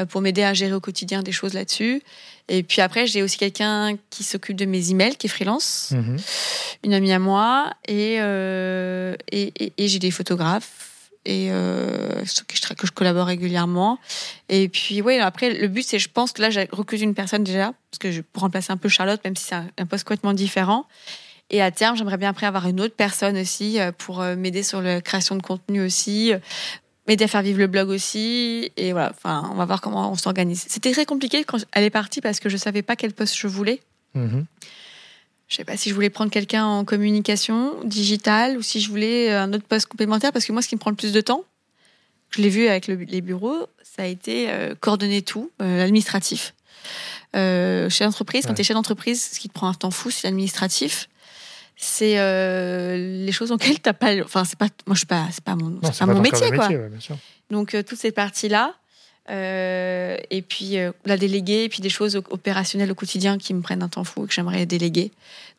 pour m'aider à gérer au quotidien des choses là-dessus. Et puis après, j'ai aussi quelqu'un qui s'occupe de mes emails, qui est freelance,
Mhm.
une amie à moi, et, euh, et, et- et j'ai des photographes. Et euh, je, que je collabore régulièrement. Et puis, oui, après, le but, c'est, je pense que là, j'ai recruté une personne déjà, parce que je, pour remplacer un peu Charlotte, même si c'est un, un poste complètement différent. Et à terme, j'aimerais bien après avoir une autre personne aussi euh, pour euh, m'aider sur la création de contenu aussi, euh, m'aider à faire vivre le blog aussi. Et voilà, enfin, on va voir comment on s'organise. C'était très compliqué quand elle est partie parce que je savais pas quel poste je voulais.
Mhm.
Je sais pas si je voulais prendre quelqu'un en communication digitale ou si je voulais euh, un autre poste complémentaire parce que moi, ce qui me prend le plus de temps, je l'ai vu avec le- les bureaux, ça a été euh, coordonner tout, euh, l'administratif. Euh, chez l'entreprise, quand tu es chef d'entreprise, ce qui te prend un temps fou, c'est l'administratif. C'est euh, les choses auxquelles t'as pas. Enfin, c'est pas. Moi, je suis pas. C'est pas mon.
Non,
c'est pas
pas
mon métier, quoi.
métier, ouais, bien sûr.
Donc euh, toute cette partie-là, euh, et puis euh, la déléguer, et puis des choses op- opérationnelles au quotidien qui me prennent un temps fou et que j'aimerais déléguer.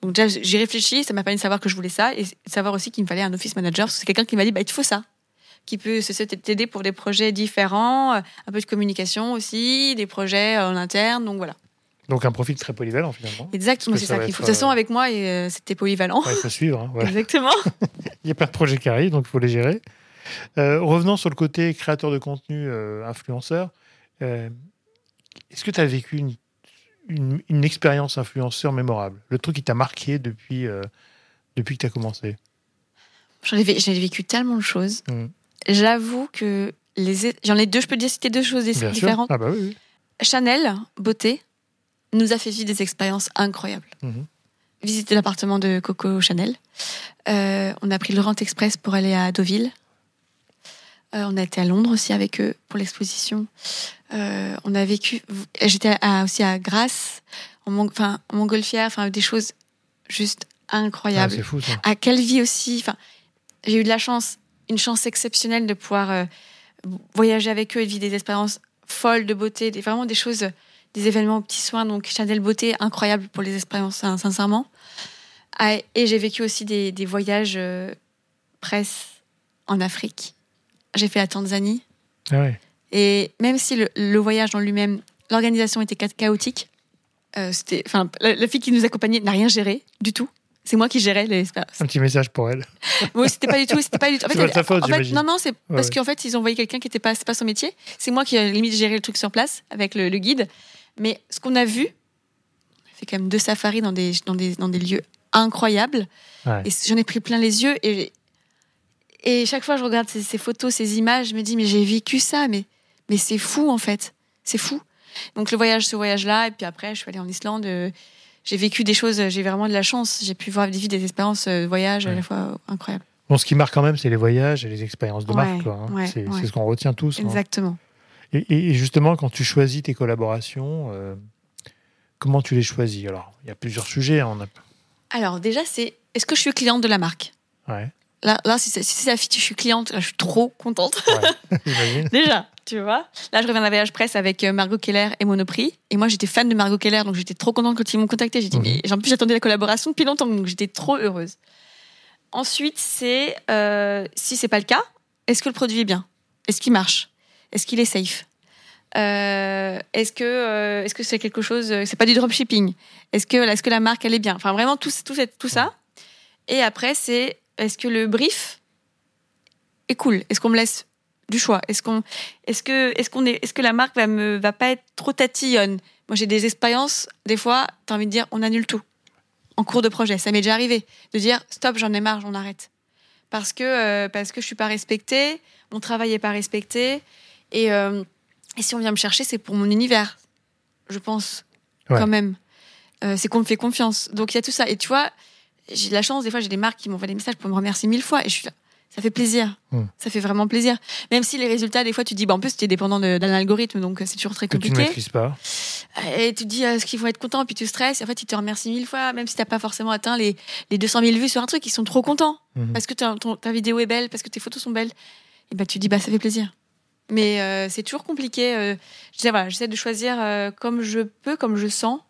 Donc déjà j'ai réfléchi, ça m'a permis de savoir que je voulais ça et de savoir aussi qu'il me fallait un office manager. parce que C'est quelqu'un qui m'a dit bah il te faut ça, qui peut t'aider pour des projets différents, euh, un peu de communication aussi, des projets en interne. Donc voilà.
Donc un profil très polyvalent finalement.
Exactement, c'est
ça
ça qu'il faut. De toute façon
euh,
avec moi euh, c'était polyvalent.
Ouais, il faut suivre. hein, *laughs* voilà.
Exactement. *laughs*
Il y a plein de projets qui arrivent, donc il faut les gérer. Euh, revenons sur le côté créateur de contenu, euh, influenceur. Euh, Est-ce que tu as vécu une, une, une expérience influenceur mémorable? Le truc qui t'a marqué depuis, depuis que tu as commencé?
J'en ai, vécu tellement de choses.
Mm.
J'avoue que les j'en ai deux. Je peux dire citer deux choses différentes.
Ah bah oui.
Chanel beauté nous a fait vivre des expériences incroyables.
Mhm.
Visiter l'appartement de Coco Chanel. Euh, on a pris le Rent Express pour aller à Deauville. Euh, on a été à Londres aussi avec eux pour l'exposition. Euh, on a vécu. J'étais à- aussi à Grasse, en, Mong- enfin, en montgolfière, enfin des choses juste
Ah,
incroyables
c'est fou ça.
à quelle vie aussi. Enfin, j'ai eu de la chance, une chance exceptionnelle de pouvoir voyager avec eux et de vivre des expériences folles de beauté, des, vraiment des choses, des événements aux petits soins. Donc Chanel Beauté, incroyable pour les expériences, hein, sincèrement. Ah, et j'ai vécu aussi des, des voyages euh, presse en Afrique. J'ai fait la Tanzanie.
Ah ouais.
Et même si le, le voyage en lui-même, l'organisation était cha- chaotique, euh, c'était, enfin, la, la fille qui nous accompagnait n'a rien géré du tout. C'est moi qui gérais les expériences.
Un petit message pour elle. *laughs*
Oui, c'était pas du tout, c'était pas du tout. *laughs*
C'est pas de sa faute,
en fait,
j'imagine.
non, non, c'est parce
ouais.
qu'en fait, ils ont envoyé quelqu'un qui était pas, pas son métier. C'est moi qui ai limite géré le truc sur place avec le, le guide. Mais ce qu'on a vu, on a fait quand même deux safaris dans des, dans des, dans des lieux incroyables.
Ouais.
Et j'en ai pris plein les yeux. Et, et chaque fois, je regarde ces, ces photos, ces images, je me dis, mais j'ai vécu ça, mais, mais c'est fou en fait. C'est fou. Donc le voyage, ce voyage-là, et puis après, je suis allée en Islande. euh, j'ai vécu des choses, j'ai vraiment de la chance. J'ai pu voir vivre des expériences de voyage à la fois incroyables.
Bon, ce qui marque quand même, c'est les voyages et les expériences de
Ouais,
marque. hein.
ouais,
c'est ce qu'on retient tous. hein. Et, et justement, quand tu choisis tes collaborations, euh, comment tu les choisis Alors, il y a plusieurs sujets. hein, On a...
Alors déjà, c'est est-ce que je suis cliente de la marque?
Ouais,
Là, là si c'est si c'est affiché, je suis cliente, là, je suis trop contente.
ouais. *laughs*
Déjà, tu vois. Là, je reviens d'un voyage presse avec euh, Margot Keller et Monoprix. Et moi, j'étais fan de Margot Keller, donc j'étais trop contente quand ils m'ont contacté. J'ai dit,
Mhm.
mais en plus, j'attendais la collaboration depuis longtemps, donc j'étais trop heureuse. Ensuite, c'est euh, si c'est pas le cas, est-ce que le produit est bien? Est-ce qu'il marche? Est-ce qu'il est safe? Euh, Est-ce que euh, est-ce que c'est quelque chose euh, C'est pas du dropshipping? Est-ce que est-ce que la marque elle est bien? Enfin, vraiment tout tout, tout ça. Et après, c'est est-ce que le brief est cool? Est-ce qu'on me laisse du choix? Est-ce qu'on est-ce que est-ce est que la marque va me va pas être trop tatillonne? Moi, j'ai des expériences des fois, tu as envie de dire on annule tout en cours de projet. Ça m'est déjà arrivé de dire stop, j'en ai marre, j'en arrête. Parce que euh, parce que je suis pas respectée, mon travail est pas respecté et euh, et si on vient me chercher, c'est pour mon univers. Je pense
Ouais.
quand même. Euh, c'est qu'on me fait confiance. Donc il y a tout ça et tu vois, j'ai de la chance des fois j'ai des marques qui m'envoient des messages pour me remercier mille fois et je suis là ça fait plaisir.
Hmm.
Ça fait vraiment plaisir. Même si les résultats, des fois, tu te dis, bah, en plus, tu es dépendant d'un algorithme, donc euh, c'est toujours très
Que tu ne
compliqué.
maîtrises pas.
Et tu te dis, euh, est-ce qu'ils vont être contents, puis tu stresses. Et en fait, ils te remercient mille fois, même si t'as pas forcément atteint les, les 200 000 vues sur un truc, ils sont trop contents.
Mhm.
Parce que ta, ton- ta vidéo est belle, parce que tes photos sont belles. Et bah, tu te dis, bah, ça fait plaisir. Mais euh, c'est toujours compliqué. euh, je disais, voilà, j'essaie de choisir euh, comme je peux, comme je sens.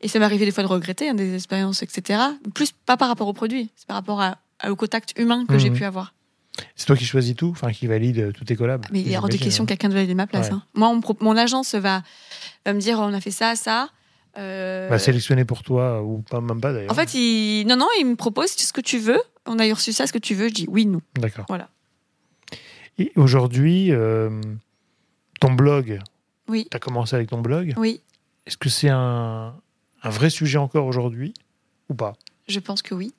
Et ça m'est arrivé des fois de regretter hein, des expériences, etc. Plus pas par rapport au produit, c'est par rapport à, à- au contact humain que j'ai
Mhm.
pu avoir.
C'est toi qui choisis tout, enfin qui valide euh, tous tes collabs.
Mais il est hors de question
hein.
que quelqu'un de valider ma place.
Ouais.
hein. Moi, on mon agence va, va me dire on a fait ça, ça.
Va sélectionner pour toi, ou pas, même pas d'ailleurs.
en fait, il... non, non, il me propose ce que tu veux. On a reçu ça, ce que tu veux. Je dis oui, non.
D'accord.
Voilà.
Et aujourd'hui, euh, ton blog,
Oui,
tu as commencé avec ton blog.
oui,
Est-ce que c'est un, un vrai sujet encore aujourd'hui ou pas?
Je pense que oui.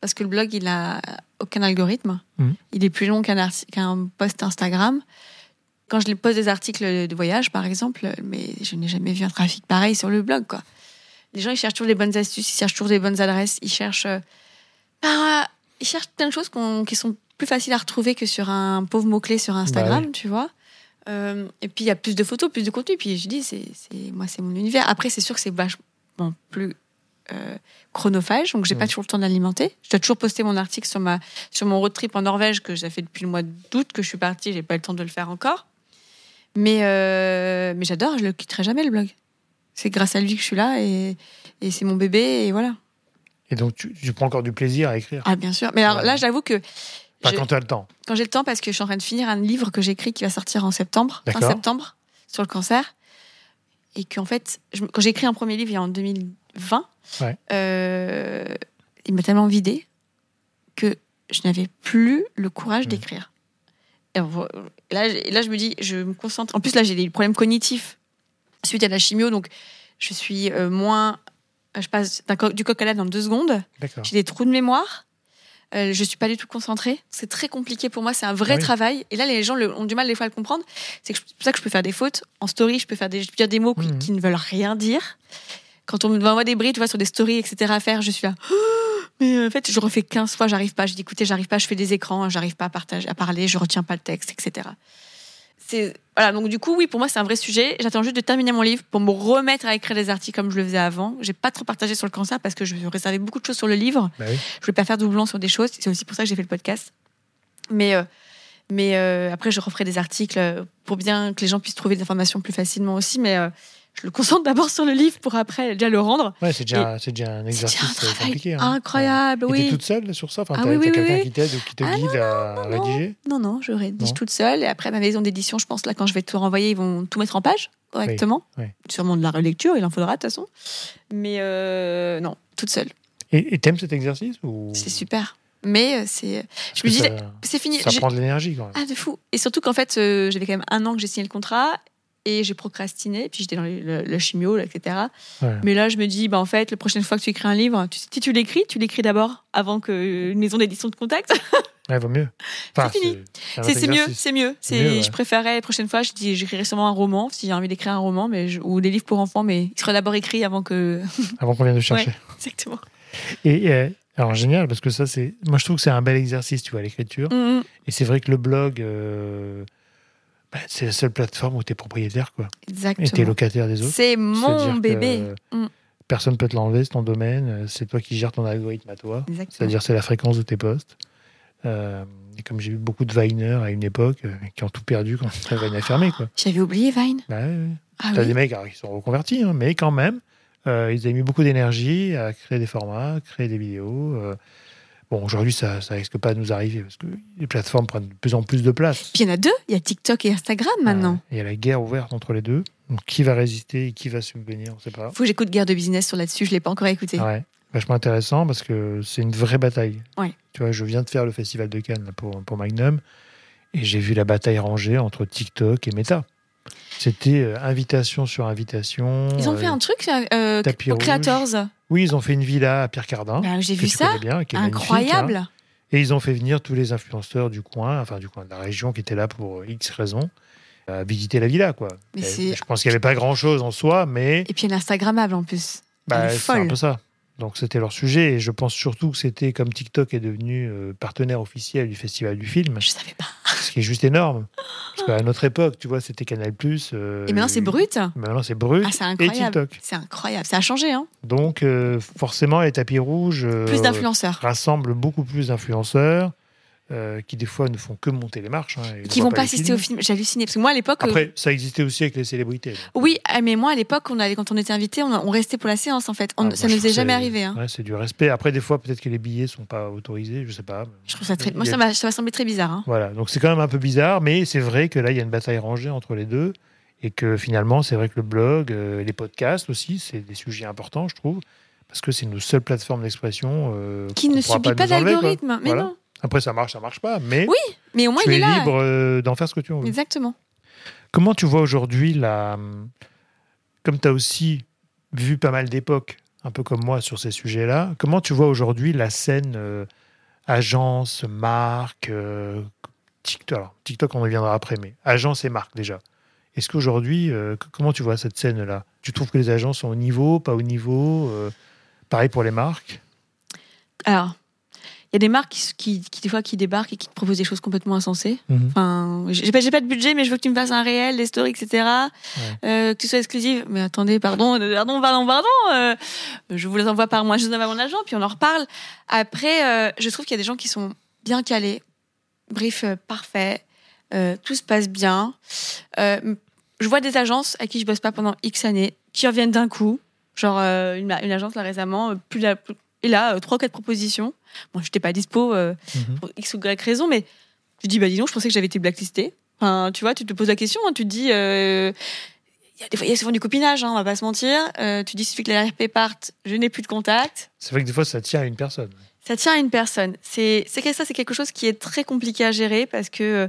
Parce que le blog, il a aucun algorithme.
Mhm.
Il est plus long qu'un post Instagram. Quand je pose des articles de voyage, par exemple, mais je n'ai jamais vu un trafic pareil sur le blog, quoi. Les gens, ils cherchent toujours les bonnes astuces, ils cherchent toujours des bonnes adresses, ils cherchent, euh, bah, ils cherchent plein de choses qu'on- qui sont plus faciles à retrouver que sur un pauvre mot-clé sur Instagram, tu vois. Euh, et puis, il y a plus de photos, plus de contenu. Puis, je dis, c'est, moi, c'est mon univers. Après, c'est sûr que c'est vachement plus euh, chronophage, donc j'ai
Mhm.
pas toujours le temps de l'alimenter. Je dois toujours poster mon article sur, ma, sur mon road trip en Norvège, que j'ai fait depuis le mois d'août que je suis partie, j'ai pas eu le temps de le faire encore. Mais, euh, mais j'adore, je le quitterai jamais le blog. C'est grâce à lui que je suis là et, et c'est mon bébé et voilà.
Et donc, tu, tu prends encore du plaisir à écrire?
Ah bien sûr. Mais alors là, j'avoue que
Enfin,
je-
quand tu as le temps.
quand j'ai le temps, parce que je suis en train de finir un livre que j'écris qui va sortir en septembre, fin septembre, sur le cancer. Et qu'en fait, je- quand j'ai écrit un premier livre il y a en 2020,
Ouais.
euh, il m'a tellement vidé que je n'avais plus le courage
Mhm.
d'écrire. Et là, et là, je me dis, je me concentre. En plus, là, j'ai des problèmes cognitifs suite à la chimio, donc je suis euh, moins. Je passe du coq à l'âne en deux secondes. J'ai des trous de mémoire. Euh, je suis pas du tout concentrée. C'est très compliqué pour moi. C'est un vrai
Ah oui.
travail. Et là, les gens le- ont du mal des fois à le comprendre. C'est pour ça que je peux faire des fautes. En story, je peux faire des, je peux dire des mots qui,
Mhm.
qui ne veulent rien dire. Quand on m'envoie des bris, tu vois, sur des stories, etc. à faire, je suis là. *gasps* Mais euh, en fait, je refais 15 fois, j'arrive pas. Je dis, écoutez, j'arrive pas, je fais des écrans, j'arrive pas à partager, à parler, je retiens pas le texte, etc. C'est voilà. Donc du coup, oui, pour moi, c'est un vrai sujet. J'attends juste de terminer mon livre pour me remettre à écrire des articles comme je le faisais avant. J'ai pas trop partagé sur le cancer parce que je réservais beaucoup de choses sur le livre.
Bah oui.
Je voulais pas faire doublon sur des choses. C'est aussi pour ça que j'ai fait le podcast. Mais, euh, mais euh, après, je referai des articles pour bien que les gens puissent trouver des informations plus facilement aussi. Mais euh, je le concentre d'abord sur le livre pour après déjà le rendre.
Ouais, c'est déjà, c'est déjà un exercice
un
euh, compliqué. hein.
incroyable,
Ouais. Et t'es
oui.
toute seule sur ça? Enfin,
Ah
t'as-
oui, oui,
quelqu'un
oui,
qui t'aide ou qui te
Ah
guide à
non, non.
rédiger?
Non, non, je rédige
Non.
toute seule. Et après, ma maison d'édition, je pense, là, quand je vais te renvoyer, ils vont tout mettre en page correctement.
Oui, oui.
Sûrement de la relecture, il en faudra de toute façon. Mais euh, non, toute seule.
Et t'aimes cet exercice ou...
C'est super. Mais euh, c'est. Je me
ça,
c'est fini.
ça prend de l'énergie quand même.
Ah, de fou. Et surtout qu'en fait, euh, j'avais quand même un an que j'ai signé le contrat. Et j'ai procrastiné. Puis j'étais dans le, le- le chimio, là, etc.
Ouais.
Mais là, je me dis, bah, en fait, la prochaine fois que tu écris un livre, tu- si tu l'écris, tu l'écris d'abord avant que une maison d'édition te contacte. *laughs*
Ouais, vaut mieux. Enfin,
C'est fini. C'est mieux, c'est mieux. C'est,
ouais.
Je préférais la prochaine fois, je dis, j'écrirai sûrement un roman, si j'ai envie d'écrire un roman, mais je- ou des livres pour enfants, mais il sera d'abord écrit avant que. *laughs*
Avant qu'on vienne le chercher.
Exactement.
Et euh, alors génial parce que ça c'est, moi je trouve que c'est un bel exercice, tu vois, l'écriture.
Mhm.
Et c'est vrai que le blog, euh, bah, c'est la seule plateforme où tu es propriétaire, quoi. Et tu es
Exactement.
locataire des autres.
C'est mon
que,
bébé.
euh,
Mm.
Personne peut te l'enlever, c'est ton domaine. euh, C'est toi qui gères ton algorithme à toi.
Exactement.
C'est-à-dire c'est la fréquence de tes posts. Euh, et comme j'ai eu beaucoup de Viners à une époque euh, qui ont tout perdu quand *laughs* la Vine a fermé, quoi.
J'avais oublié Vine.
Bah, ouais, ouais.
Ah
T'as
oui.
des mecs alors, qui sont reconvertis, hein, mais quand même, ils avaient mis beaucoup d'énergie à créer des formats, créer des vidéos. Bon, aujourd'hui, ça, ça risque pas de nous arriver parce que les plateformes prennent de plus en plus de place.
Puis il y en a deux. Il y a TikTok et Instagram maintenant.
Euh, Il y a la guerre ouverte entre les deux. Donc, qui va résister et qui va subvenir, on ne sait pas.
Faut que j'écoute Guerre de business sur là-dessus. Je l'ai pas encore écouté.
Ouais, vachement intéressant parce que c'est une vraie bataille.
Ouais.
Tu vois, je viens de faire le festival de Cannes là, pour, pour Magnum et j'ai vu la bataille rangée entre TikTok et Meta. C'était euh, invitation sur invitation.
Ils ont
euh,
fait un truc euh, au. Creators.
Oui, ils ont fait une villa à Pierre Cardin.
Ben, J'ai vu ça.
bien, magnifique,
Incroyable.
hein. Et ils ont fait venir tous les influenceurs du coin, enfin du coin de la région qui étaient là pour X raisons, à visiter la villa. Quoi.
Mais c'est-
Je pense qu'il n'y avait pas grand-chose en soi, mais
Et puis elle est Instagrammable en plus.
bah, c'est un peu ça. Donc c'était leur sujet et je pense surtout que c'était comme TikTok est devenu euh, partenaire officiel du festival du film,
Je savais pas.
Ce qui est juste énorme. Parce qu'à notre époque, tu vois, c'était Canal+. euh,
Et maintenant c'est brut.
Maintenant c'est brut
Ah, c'est
et
incroyable.
TikTok.
C'est incroyable. Ça a changé, hein.
Donc euh, forcément les tapis rouges euh,
Plus d'influenceurs.
rassemblent beaucoup plus d'influenceurs euh, qui des fois ne font que monter les marches. hein, et ne
Qui vont pas assister
films.
au film. J'ai halluciné. Parce que moi à l'époque. euh,
Après, ça existait aussi avec les célébrités.
Oui, ah, mais moi à l'époque, on allait, quand on était invité, on, on restait pour la séance en fait. On-
Ah, moi,
ça
je
nous est jamais arrivé. Hein.
Ouais, c'est du respect. Après, des fois, peut-être que les billets sont pas autorisés, je sais pas.
Je trouve ça très. Moi
a-
ça m'a semblé très bizarre. Hein.
Voilà, donc c'est quand même un peu bizarre, mais c'est vrai que là, il y a une bataille rangée entre les deux. Et que finalement, c'est vrai que le blog, euh, les podcasts aussi, c'est des sujets importants, je trouve. Parce que c'est nos seules plateformes d'expression. euh,
Qui ne subit pas d'algorithme. Mais
Voilà.
non.
Après, ça marche, ça marche pas, mais
Oui, Mais au moins
tu
il est
es
là.
libre euh, d'en faire ce que tu veux.
Exactement.
Comment tu vois aujourd'hui la. Comme tu as aussi vu pas mal d'époques, un peu comme moi, sur ces sujets-là, comment tu vois aujourd'hui la scène euh, agence, marque, euh, TikTok alors, TikTok, on y reviendra après, mais agence et marque déjà. Est-ce qu'aujourd'hui, comment tu vois cette scène-là? Tu trouves que les agences sont au niveau, pas au niveau Pareil pour les marques?
Alors, y a des marques qui, qui, qui, des fois, qui débarquent et qui te proposent des choses complètement insensées.
Mhm.
Enfin, j'ai pas, pas de budget, mais je veux que tu me fasses un réel, des stories, etc. Euh, que tu sois exclusive. Mais attendez, pardon, euh, pardon, pardon, pardon. euh, je vous les envoie par moi, je vous envoie à mon agent, puis on en reparle. Après, euh, je trouve qu'il y a des gens qui sont bien calés, brief parfait, tout se passe bien. Je vois des agences à qui je bosse pas pendant X années, qui reviennent d'un coup. Genre, une, une agence là récemment, plus la, plus- et là, euh, trois quatre propositions. Bon, j'étais pas dispo. euh,
Mhm.
pour X ou Y raison, mais je dis, bah dis donc, je pensais que j'avais été blacklistée. Enfin, tu vois, tu te poses la question, hein, tu te dis, euh, il y a des fois, il y a souvent du copinage, hein, on va pas se mentir. Euh, tu dis, il suffit que la RP parte, je n'ai plus de contact.
C'est vrai que des fois, ça tient à une personne.
Ça tient à une personne. C'est, c'est que ça, c'est quelque chose qui est très compliqué à gérer parce que euh,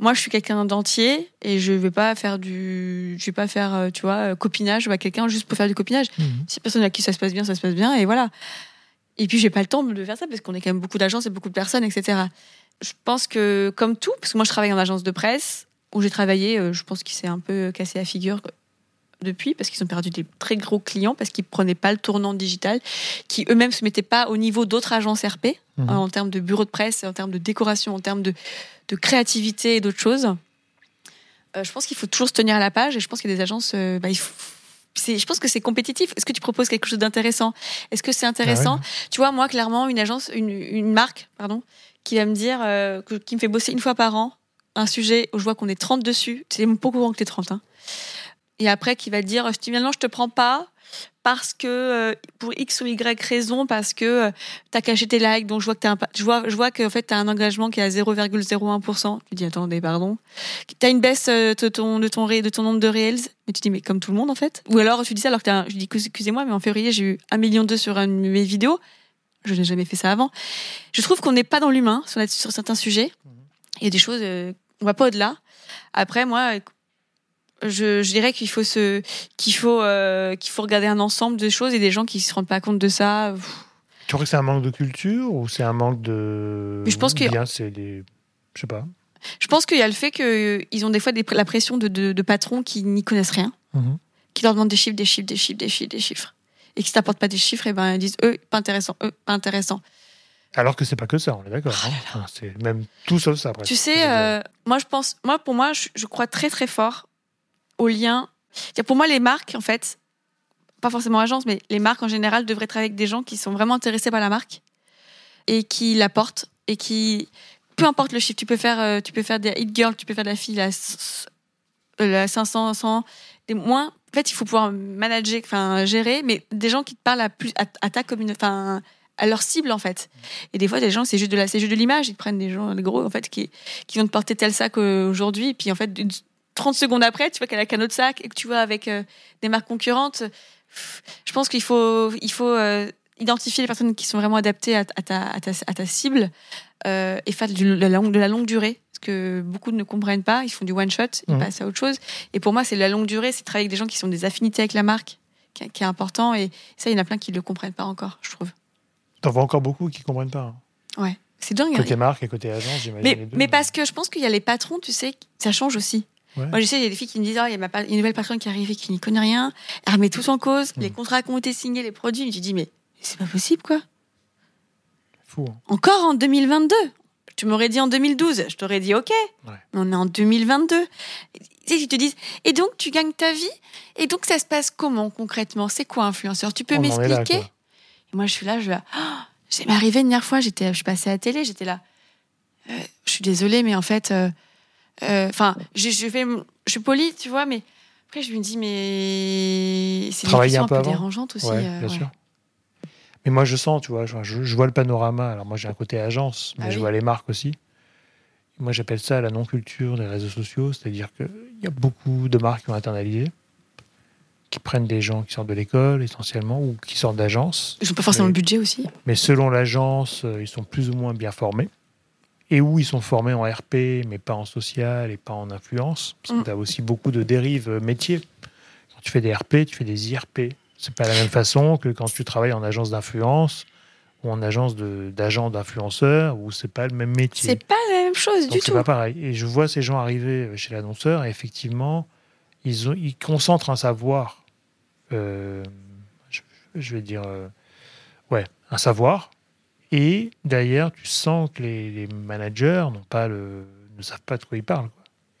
moi, je suis quelqu'un d'entier et je vais pas faire du, je vais pas faire, tu vois, copinage à quelqu'un juste pour faire du copinage. Si personne à qui ça se passe bien, ça se passe bien, et voilà. Et puis, j'ai pas le temps de faire ça parce qu'on est quand même beaucoup d'agences et beaucoup de personnes, etc. Je pense que, comme tout, parce que moi, je travaille en agence de presse où j'ai travaillé, euh, je pense qu'il s'est un peu cassé la figure depuis parce qu'ils ont perdu des très gros clients parce qu'ils prenaient pas le tournant digital, qui eux-mêmes se mettaient pas au niveau d'autres agences RP
Mhm.
hein, en termes de bureau de presse, en termes de décoration, en termes de, de créativité et d'autres choses. Euh, je pense qu'il faut toujours se tenir à la page et je pense qu'il y a des agences, euh, bah, il faut- je pense que c'est compétitif. Est-ce que tu proposes quelque chose d'intéressant? Est-ce que c'est intéressant?
Ah
Tu vois, moi, clairement, une agence, une, une marque, pardon, qui va me dire, euh, que- qui me fait bosser une fois par an, un sujet où je vois qu'on est 30 dessus, c'est même pas courant que t'es 30, hein. Et après, qui va dire, maintenant, je te prends pas parce que, euh, pour X ou Y raison, parce que euh, t'as caché tes likes, donc je vois que t'as un, je vois, je vois que, en fait, t'as un engagement qui est à 0,01%. Tu dis, attendez, pardon. T'as une baisse euh, de ton, de ton, ré- de ton nombre de reels, mais tu dis, mais comme tout le monde, en fait. Ou alors, tu dis ça alors que t'as, un- je dis, excusez-moi, mais en février, j'ai eu 1,2 million sur une de mes vidéos. Je n'ai jamais fait ça avant. Je trouve qu'on n'est pas dans l'humain sur, sur certains sujets. Il y a des choses, on va pas au-delà. Après, moi, Je, je dirais qu'il faut se, qu'il faut, euh, qu'il faut regarder un ensemble de choses et des gens qui se rendent pas compte de ça.
Tu crois que c'est un manque de culture ou c'est un manque de.
Mais je pense que-
Bien, c'est des. Je sais pas.
Je pense qu'il y a le fait qu'ils ont des fois des, la pression de, de, de patrons qui n'y connaissent rien,
Mhm.
qui leur demandent des chiffres, des chiffres, des chiffres, des chiffres, des chiffres. Et qui ne t'apportent pas des chiffres, et ben ils disent eux, pas intéressant, eux, pas intéressant.
Alors que c'est pas que ça, on est d'accord. hein. Enfin, c'est même tout sauf ça.
Tu sais, euh, moi je pense, moi pour moi, je, je crois très très fort au lien. Pour moi, les marques, en fait, pas forcément agences, mais les marques en général devraient travailler avec des gens qui sont vraiment intéressés par la marque et qui la portent et qui, peu importe le chiffre, tu peux faire, euh, tu peux faire des hit girls, tu peux faire de la fille à s- euh, la 500, 100, des moins. En fait, il faut pouvoir manager, enfin gérer, mais des gens qui te parlent à plus à, ta communauté, enfin à leur cible en fait. Et des fois, des gens, c'est juste de la, c'est juste de l'image. Ils prennent des gens, des gros en fait, qui, qui vont te porter tel sac euh, aujourd'hui, puis en fait, 30 secondes après, tu vois qu'elle a qu'un autre sac et que tu vois avec euh, des marques concurrentes. Je pense qu'il faut, il faut euh, identifier les personnes qui sont vraiment adaptées à, à ta, à, ta, à ta cible euh, et faire de la, longue, de la longue durée. Parce que beaucoup ne comprennent pas, ils font du one shot, ils
Mhm.
passent à autre chose. Et pour moi, c'est la longue durée, c'est travailler avec des gens qui sont des affinités avec la marque, qui, qui est important. Et ça, il y en a plein qui ne le comprennent pas encore, je trouve.
T'en vois encore beaucoup qui comprennent pas. hein.
Ouais, c'est dingue. hein.
Côté marque et côté agence, j'imagine.
Mais, mais parce que je pense qu'il y a les patrons, tu sais, ça change aussi.
Ouais.
Moi, je sais, il y a des filles qui me disent, Ah, il y a une nouvelle patronne qui est arrivée qui n'y connaît rien, elle remet tout en cause,
Mm.
les contrats qui ont été signés, les produits. Et tu dis, mais c'est pas possible, quoi.
Fou. hein.
Encore en 2022. Tu m'aurais dit en 2012, je t'aurais dit, ok.
Ouais.
Mais on est en 2022. Tu sais, ils te disent, et donc tu gagnes ta vie? Et donc ça se passe comment concrètement? C'est quoi influenceur? Tu peux m'expliquer? Et moi, je suis là, je vais là, Ah, c'est m'est arrivé une dernière fois, j'étais, je suis passée à la télé, j'étais là. Euh, je suis désolée, mais en fait, euh, euh, enfin, je, je fais, je suis polie, tu vois, mais après, je me dis, mais c'est des
un peu
peu
avant.
dérangeantes aussi.
Ouais,
euh,
bien
ouais.
sûr. Mais moi, je sens, tu vois, je, je- je vois le panorama. Alors, moi, j'ai un côté agence, mais
Ah
je
oui.
vois les marques aussi. Moi, j'appelle ça la non-culture des réseaux sociaux, c'est-à-dire qu'il y a beaucoup de marques qui ont internalisé, qui prennent des gens qui sortent de l'école essentiellement ou qui sortent d'agences.
Ils n'ont pas forcément
Mais-
le budget aussi.
Mais selon l'agence, euh, ils sont plus ou moins bien formés. Et où ils sont formés en RP, mais pas en social et pas en influence. Parce
Mm.
que tu as aussi beaucoup de dérives euh, métiers. Quand tu fais des RP, tu fais des IRP. C'est pas la même façon que quand tu travailles en agence d'influence ou en agence de- d'agent d'influenceur, où c'est pas le même métier.
C'est pas la même chose
Donc
du
c'est
tout.
pas pareil. Et je vois ces gens arriver euh, chez l'annonceur et effectivement, ils, ont, ils concentrent un savoir, euh, je, je vais dire, euh, ouais, un savoir. Et derrière, tu sens que les, managers pas le, ne savent pas de quoi ils parlent.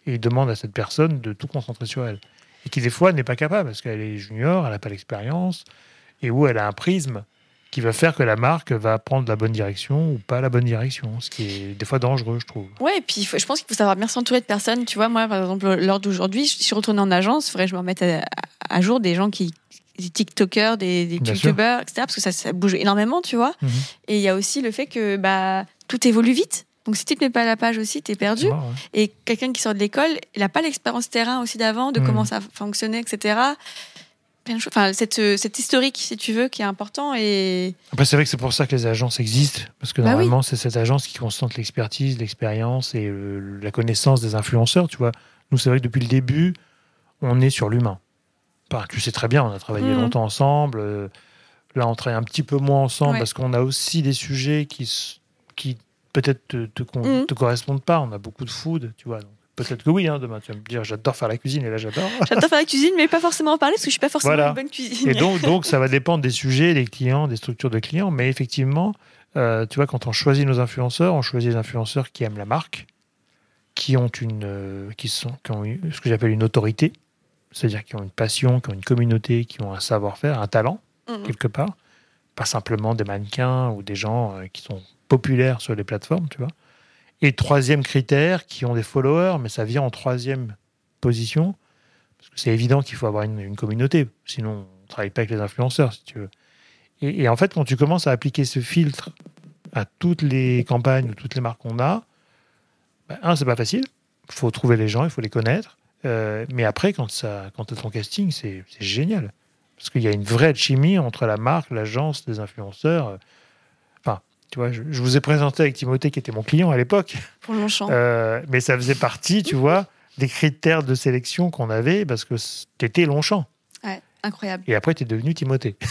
Et ils demandent à cette personne de tout concentrer sur elle. Et qui des fois n'est pas capable parce qu'elle est junior, elle n'a pas l'expérience, et où elle a un prisme qui va faire que la marque va prendre la bonne direction ou pas la bonne direction, ce qui est des fois dangereux, je trouve.
Ouais, et puis je pense qu'il faut savoir bien s'entourer de personnes. Tu vois, moi, par exemple, lors d'aujourd'hui, je suis retournée en agence. Il faudrait que je me remette à jour des gens qui. Des TikTokers, des, des. YouTubers, etc. Parce que ça, ça bouge énormément, tu vois.
Mhm.
Et il y a aussi le fait que bah, tout évolue vite. Donc si tu te mets pas à la page aussi, tu es perdu.
Ouais.
Et quelqu'un qui sort de l'école, il n'a pas l'expérience terrain aussi d'avant, de
Mhm.
comment ça fonctionnait, etc. Enfin, cette, euh, cet historique, si tu veux, qui est important. Et
Après, c'est vrai que c'est pour ça que les agences existent, parce que
Bah oui.
normalement, c'est cette agence qui concentre l'expertise, l'expérience et le- la connaissance des influenceurs. Tu vois, nous, c'est vrai que depuis le début, on est sur l'humain. Tu sais très bien, on a travaillé
Mhm.
longtemps ensemble. euh, Là, on travaille un petit peu moins ensemble
Ouais.
parce qu'on a aussi des sujets qui, qui peut-être te,
Mhm.
te correspondent pas. On a beaucoup de food, tu vois. donc Peut-être que oui, hein, demain, tu vas me dire, j'adore faire la cuisine, et là, j'adore. *laughs*
j'adore faire la cuisine, mais pas forcément en parler parce que je suis pas forcément
Voilà.
une bonne cuisinière.
Et donc, donc, ça va dépendre des sujets, des clients, des structures de clients. Mais effectivement, euh, tu vois, quand on choisit nos influenceurs, on choisit des influenceurs qui aiment la marque, qui ont une, euh, qui sont, qui ont eu ce que j'appelle une autorité, c'est-à-dire qui ont une passion, qui ont une communauté, qui ont un savoir-faire, un talent
Mhm.
quelque part, pas simplement des mannequins ou des gens euh, qui sont populaires sur les plateformes, tu vois. Et troisième critère, qui ont des followers, mais ça vient en troisième position, parce que c'est évident qu'il faut avoir une, une communauté, sinon on ne travaille pas avec les influenceurs, si tu veux. Et, et en fait, quand tu commences à appliquer ce filtre à toutes les campagnes ou toutes les marques qu'on a, bah, un, c'est pas facile, il faut trouver les gens, il faut les connaître, Euh, mais après, quand, ça, quand tu as ton casting, c'est génial. Parce qu'il y a une vraie alchimie entre la marque, l'agence, les influenceurs. Enfin, tu vois, je, je vous ai présenté avec Timothée qui était mon client à l'époque.
Pour Longchamp.
Euh, mais ça faisait partie, tu vois, des critères de sélection qu'on avait parce que tu étais Longchamp.
Ouais, incroyable.
Et après, tu es devenu Timothée. *laughs*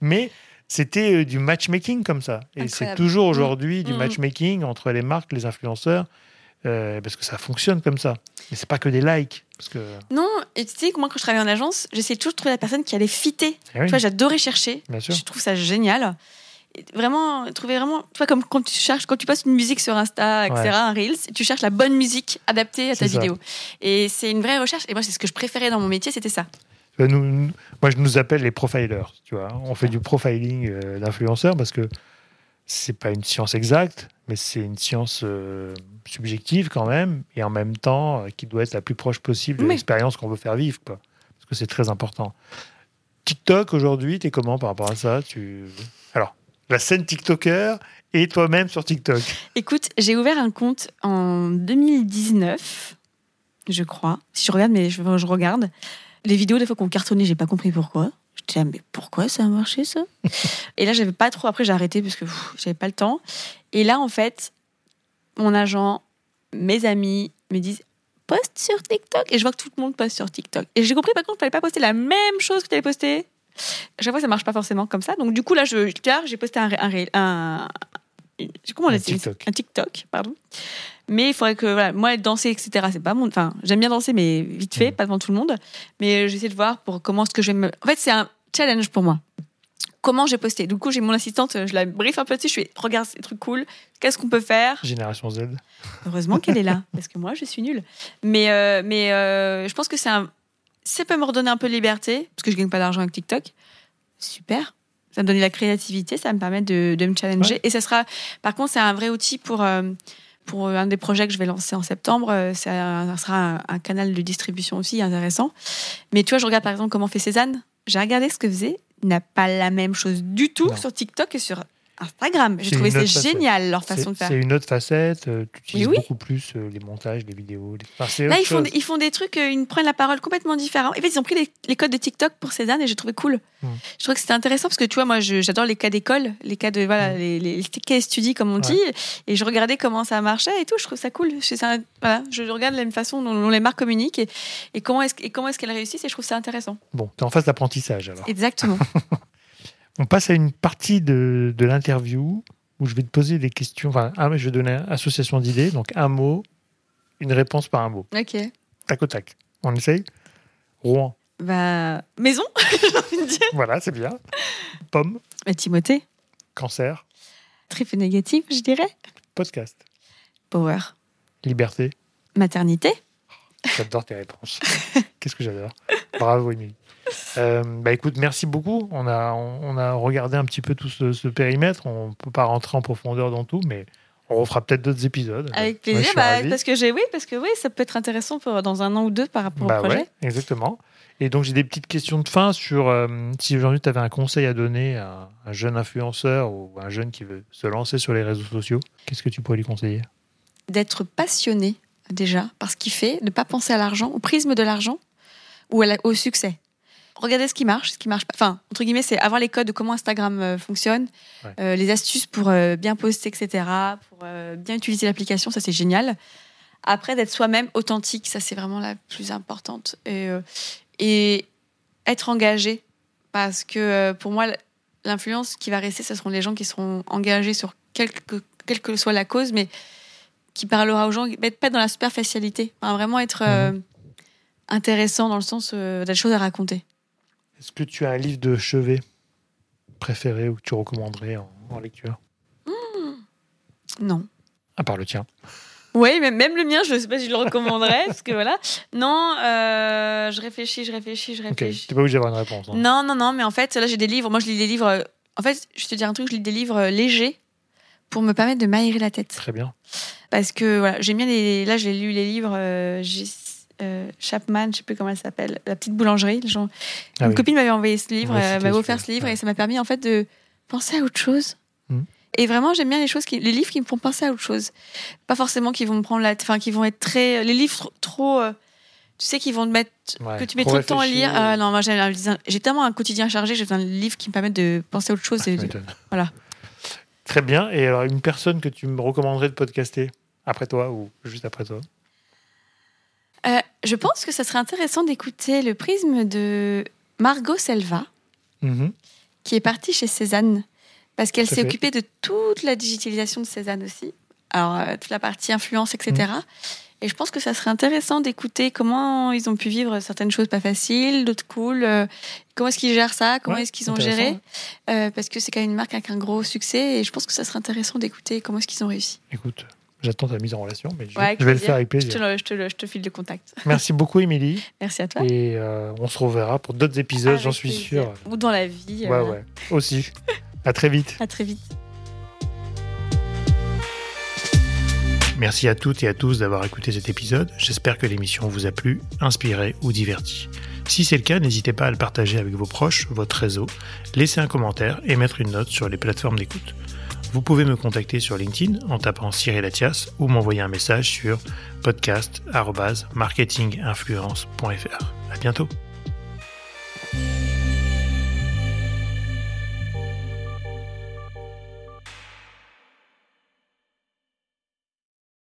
Mais c'était euh, du matchmaking comme ça. Et c'est toujours aujourd'hui du
Mm.
matchmaking entre les marques, les influenceurs, euh, parce que ça fonctionne comme ça. Mais c'est pas que des likes. Parce que,
Non, et tu sais que moi, quand je travaillais en agence, j'essayais toujours de trouver la personne qui allait fitter.
Eh oui,
Tu vois, j'adorais chercher.
bien sûr.
Je trouve ça génial. Et Vraiment, trouver vraiment, tu vois, comme quand tu cherches, quand tu postes une musique sur Insta, etc.,
Ouais.
un Reels, tu cherches la bonne musique adaptée à ta
ça.
vidéo. Et c'est une vraie recherche. Et moi, c'est ce que je préférais dans mon métier, c'était ça.
Nous- moi, je nous appelle les profilers. Tu vois. On fait du profiling euh, d'influenceurs parce que c'est pas une science exacte, mais c'est une science euh, subjective quand même, et en même temps euh, qui doit être la plus proche possible de
Oui.
l'expérience qu'on veut faire vivre. Quoi. Parce que c'est très important. TikTok aujourd'hui, tu es comment par rapport à ça? Tu... Alors, la scène TikToker et toi-même sur TikTok.
Écoute, j'ai ouvert un compte en 2019, je crois. Si je regarde, mais je, je regarde. Les vidéos, des fois qu'on cartonnait, j'ai pas compris pourquoi. Ah, mais pourquoi ça a marché ça? *laughs* Et là, j'avais pas trop. Après, j'ai arrêté parce que j'avais pas le temps. Et là, en fait, mon agent, mes amis me disent poste sur TikTok. Et je vois que tout le monde poste sur TikTok. Et j'ai compris par contre qu'il fallait pas poster la même chose que tu allais poster. À chaque fois, ça marche pas forcément comme ça. Donc, du coup, là, je, j'ai posté un, un, un, comment on
Un TikTok.
Un TikTok, pardon. Mais il faudrait que, voilà, moi, danser, etc., c'est pas mon. Enfin, j'aime bien danser, mais vite fait,
Mm.
pas devant tout le monde. Mais j'essaie de voir pour comment est-ce que je vais me. En fait, c'est un challenge pour moi. Comment j'ai posté? Du coup, j'ai mon assistante, je la brief un peu dessus. Je fais, regarde ces trucs cool. Qu'est-ce qu'on peut faire?
Génération Z.
Heureusement qu'elle est là, *laughs* parce que moi, je suis nulle. Mais, euh, mais euh, je pense que c'est un. Ça peut me redonner un peu de liberté, parce que je gagne pas d'argent avec TikTok. Super. Ça me donne de la créativité, ça me permet de, de me challenger.
Ouais.
Et ça sera. Par contre, c'est un vrai outil pour. euh, pour un des projets que je vais lancer en septembre, euh, ça, ça sera un, un canal de distribution aussi intéressant. Mais tu vois, je regarde par exemple comment fait Cézanne. J'ai regardé ce que faisait. N'a pas la même chose du tout
Non.
sur TikTok et sur Instagram. J'ai trouvé c'est génial leur façon de faire.
c'est une autre facette. euh, Tu utilises
oui.
beaucoup plus euh, les montages, les vidéos. les- Enfin,
Là, ils font, des, ils font des trucs, euh, ils prennent la parole complètement différent. En fait, ils ont pris les, les codes de TikTok pour Cézanne et j'ai trouvé cool.
Mm.
Je trouve que c'était intéressant parce que tu vois, moi, je- j'adore les cas d'école, les cas de, voilà,
Mm.
les, les, case studies, comme on
Ouais.
dit. Et je regardais comment ça marchait et tout. Je trouve ça cool. C'est ça, voilà, je regarde la même façon dont, dont les marques communiquent et, et comment est-ce et comment est-ce qu'elles réussissent et je trouve ça intéressant.
Bon, tu es en phase d'apprentissage alors.
Exactement. *laughs*
On passe à une partie de, de l'interview où je vais te poser des questions. Enfin, un, je vais donner une association d'idées. Donc, un mot, une réponse par un mot.
ok.
Tac au tac. On essaye Rouen.
Bah, maison, *laughs* j'ai envie de dire.
Voilà, c'est bien. Pomme.
Bah, Timothée,
Cancer.
triple négatif, je dirais.
Podcast.
Power.
Liberté.
Maternité.
J'adore tes réponses. Qu'est-ce que j'adore. Bravo, Émilie. Euh, bah écoute, merci beaucoup. On a, on, a regardé un petit peu tout ce, ce périmètre. On ne peut pas rentrer en profondeur dans tout, mais on refera peut-être d'autres épisodes.
Avec plaisir, bah, parce que j'ai oui, parce que oui, ça peut être intéressant pour, dans un an ou deux par rapport
Bah
au projet.
ouais, exactement. Et donc, j'ai des petites questions de fin sur euh, si aujourd'hui tu avais un conseil à donner à un jeune influenceur ou un jeune qui veut se lancer sur les réseaux sociaux, qu'est-ce que tu pourrais lui conseiller?
D'être passionné déjà par ce qu'il fait, ne pas penser à l'argent, au prisme de l'argent ou à au succès. Regardez ce qui marche, ce qui marche pas. Enfin, entre guillemets, c'est avoir les codes de comment Instagram euh, fonctionne,
Ouais.
euh, les astuces pour euh, bien poster, etc., pour bien utiliser l'application, ça c'est génial. Après, d'être soi-même authentique, ça c'est vraiment la plus importante. Et, et être engagé, parce que pour moi, l'influence qui va rester, ce seront les gens qui seront engagés sur quelque, quelle que soit la cause, mais qui parlera aux gens, mais pas dans la superficialité. Enfin, vraiment être euh, intéressant dans le sens euh, des choses à raconter.
Est-ce que tu as un livre de chevet préféré ou que tu recommanderais en, en lecture?
Non.
À part le tien.
Oui, même, même le mien, je ne sais pas si je le recommanderais, *laughs* parce que voilà. Non, euh, je réfléchis, je réfléchis, je
Ok,
réfléchis.
t'es pas obligé d'avoir une réponse. hein.
Non, non, non, mais en fait, là, j'ai des livres. Moi, je lis des livres. euh, En fait, je te dire un truc, je lis des livres euh, légers pour me permettre de m'aérer la tête.
Très bien.
Parce que voilà, j'aime bien les. Là, j'ai lu les livres euh, euh, Chapman, je sais plus comment elle s'appelle, La petite boulangerie. gens-
Ah
Une
oui.
copine m'avait envoyé ce livre,
Ouais,
m'avait offert ce livre
ouais.
et ça m'a permis en fait de penser à autre chose.
Mhm.
Et vraiment, j'aime bien les choses qui, les livres qui me font penser à autre chose. Pas forcément qui vont me prendre la, enfin qui vont être très, les livres trop, euh, tu sais, qui vont te mettre,
Ouais,
que tu mets
trop
trop de temps à lire.
euh,
Ah non, moi j'ai tellement un quotidien chargé, j'ai besoin de livres qui me permettent de penser à autre chose.
Ah,
et voilà.
Très bien. Et alors, une personne que tu me recommanderais de podcaster après toi ou juste après toi?
Euh, je pense que ça serait intéressant d'écouter le prisme de Margot Selva,
Mhm.
qui est partie chez Cézanne, parce qu'elle s'est occupée de toute la digitalisation de Cézanne aussi. Alors, euh, toute la partie influence, etc.
Mhm.
Et je pense que ça serait intéressant d'écouter comment ils ont pu vivre certaines choses pas faciles, d'autres cool. euh, comment est-ce qu'ils gèrent ça Comment
Ouais,
est-ce qu'ils ont géré. Euh, Parce que c'est quand même une marque avec un gros succès. Et je pense que ça serait intéressant d'écouter comment est-ce qu'ils ont réussi.
Écoute, j'attends ta mise en relation, mais je,
Ouais,
vais le faire avec
Je te,
plaisir.
le- je, te le- je te file le contact. *laughs*
Merci beaucoup, Émilie.
Merci à toi.
Et euh, on se reverra pour d'autres épisodes, j'en suis sûr.
Ou dans la vie.
Ouais,
euh,
ouais. Aussi. À très vite.
À très vite.
Merci à toutes et à tous d'avoir écouté cet épisode. J'espère que l'émission vous a plu, inspiré ou diverti. Si c'est le cas, n'hésitez pas à le partager avec vos proches, votre réseau, laisser un commentaire et mettre une note sur les plateformes d'écoute vous pouvez me contacter sur LinkedIn en tapant Cyril Atias ou m'envoyer un message sur podcast.marketinginfluence.fr. À bientôt!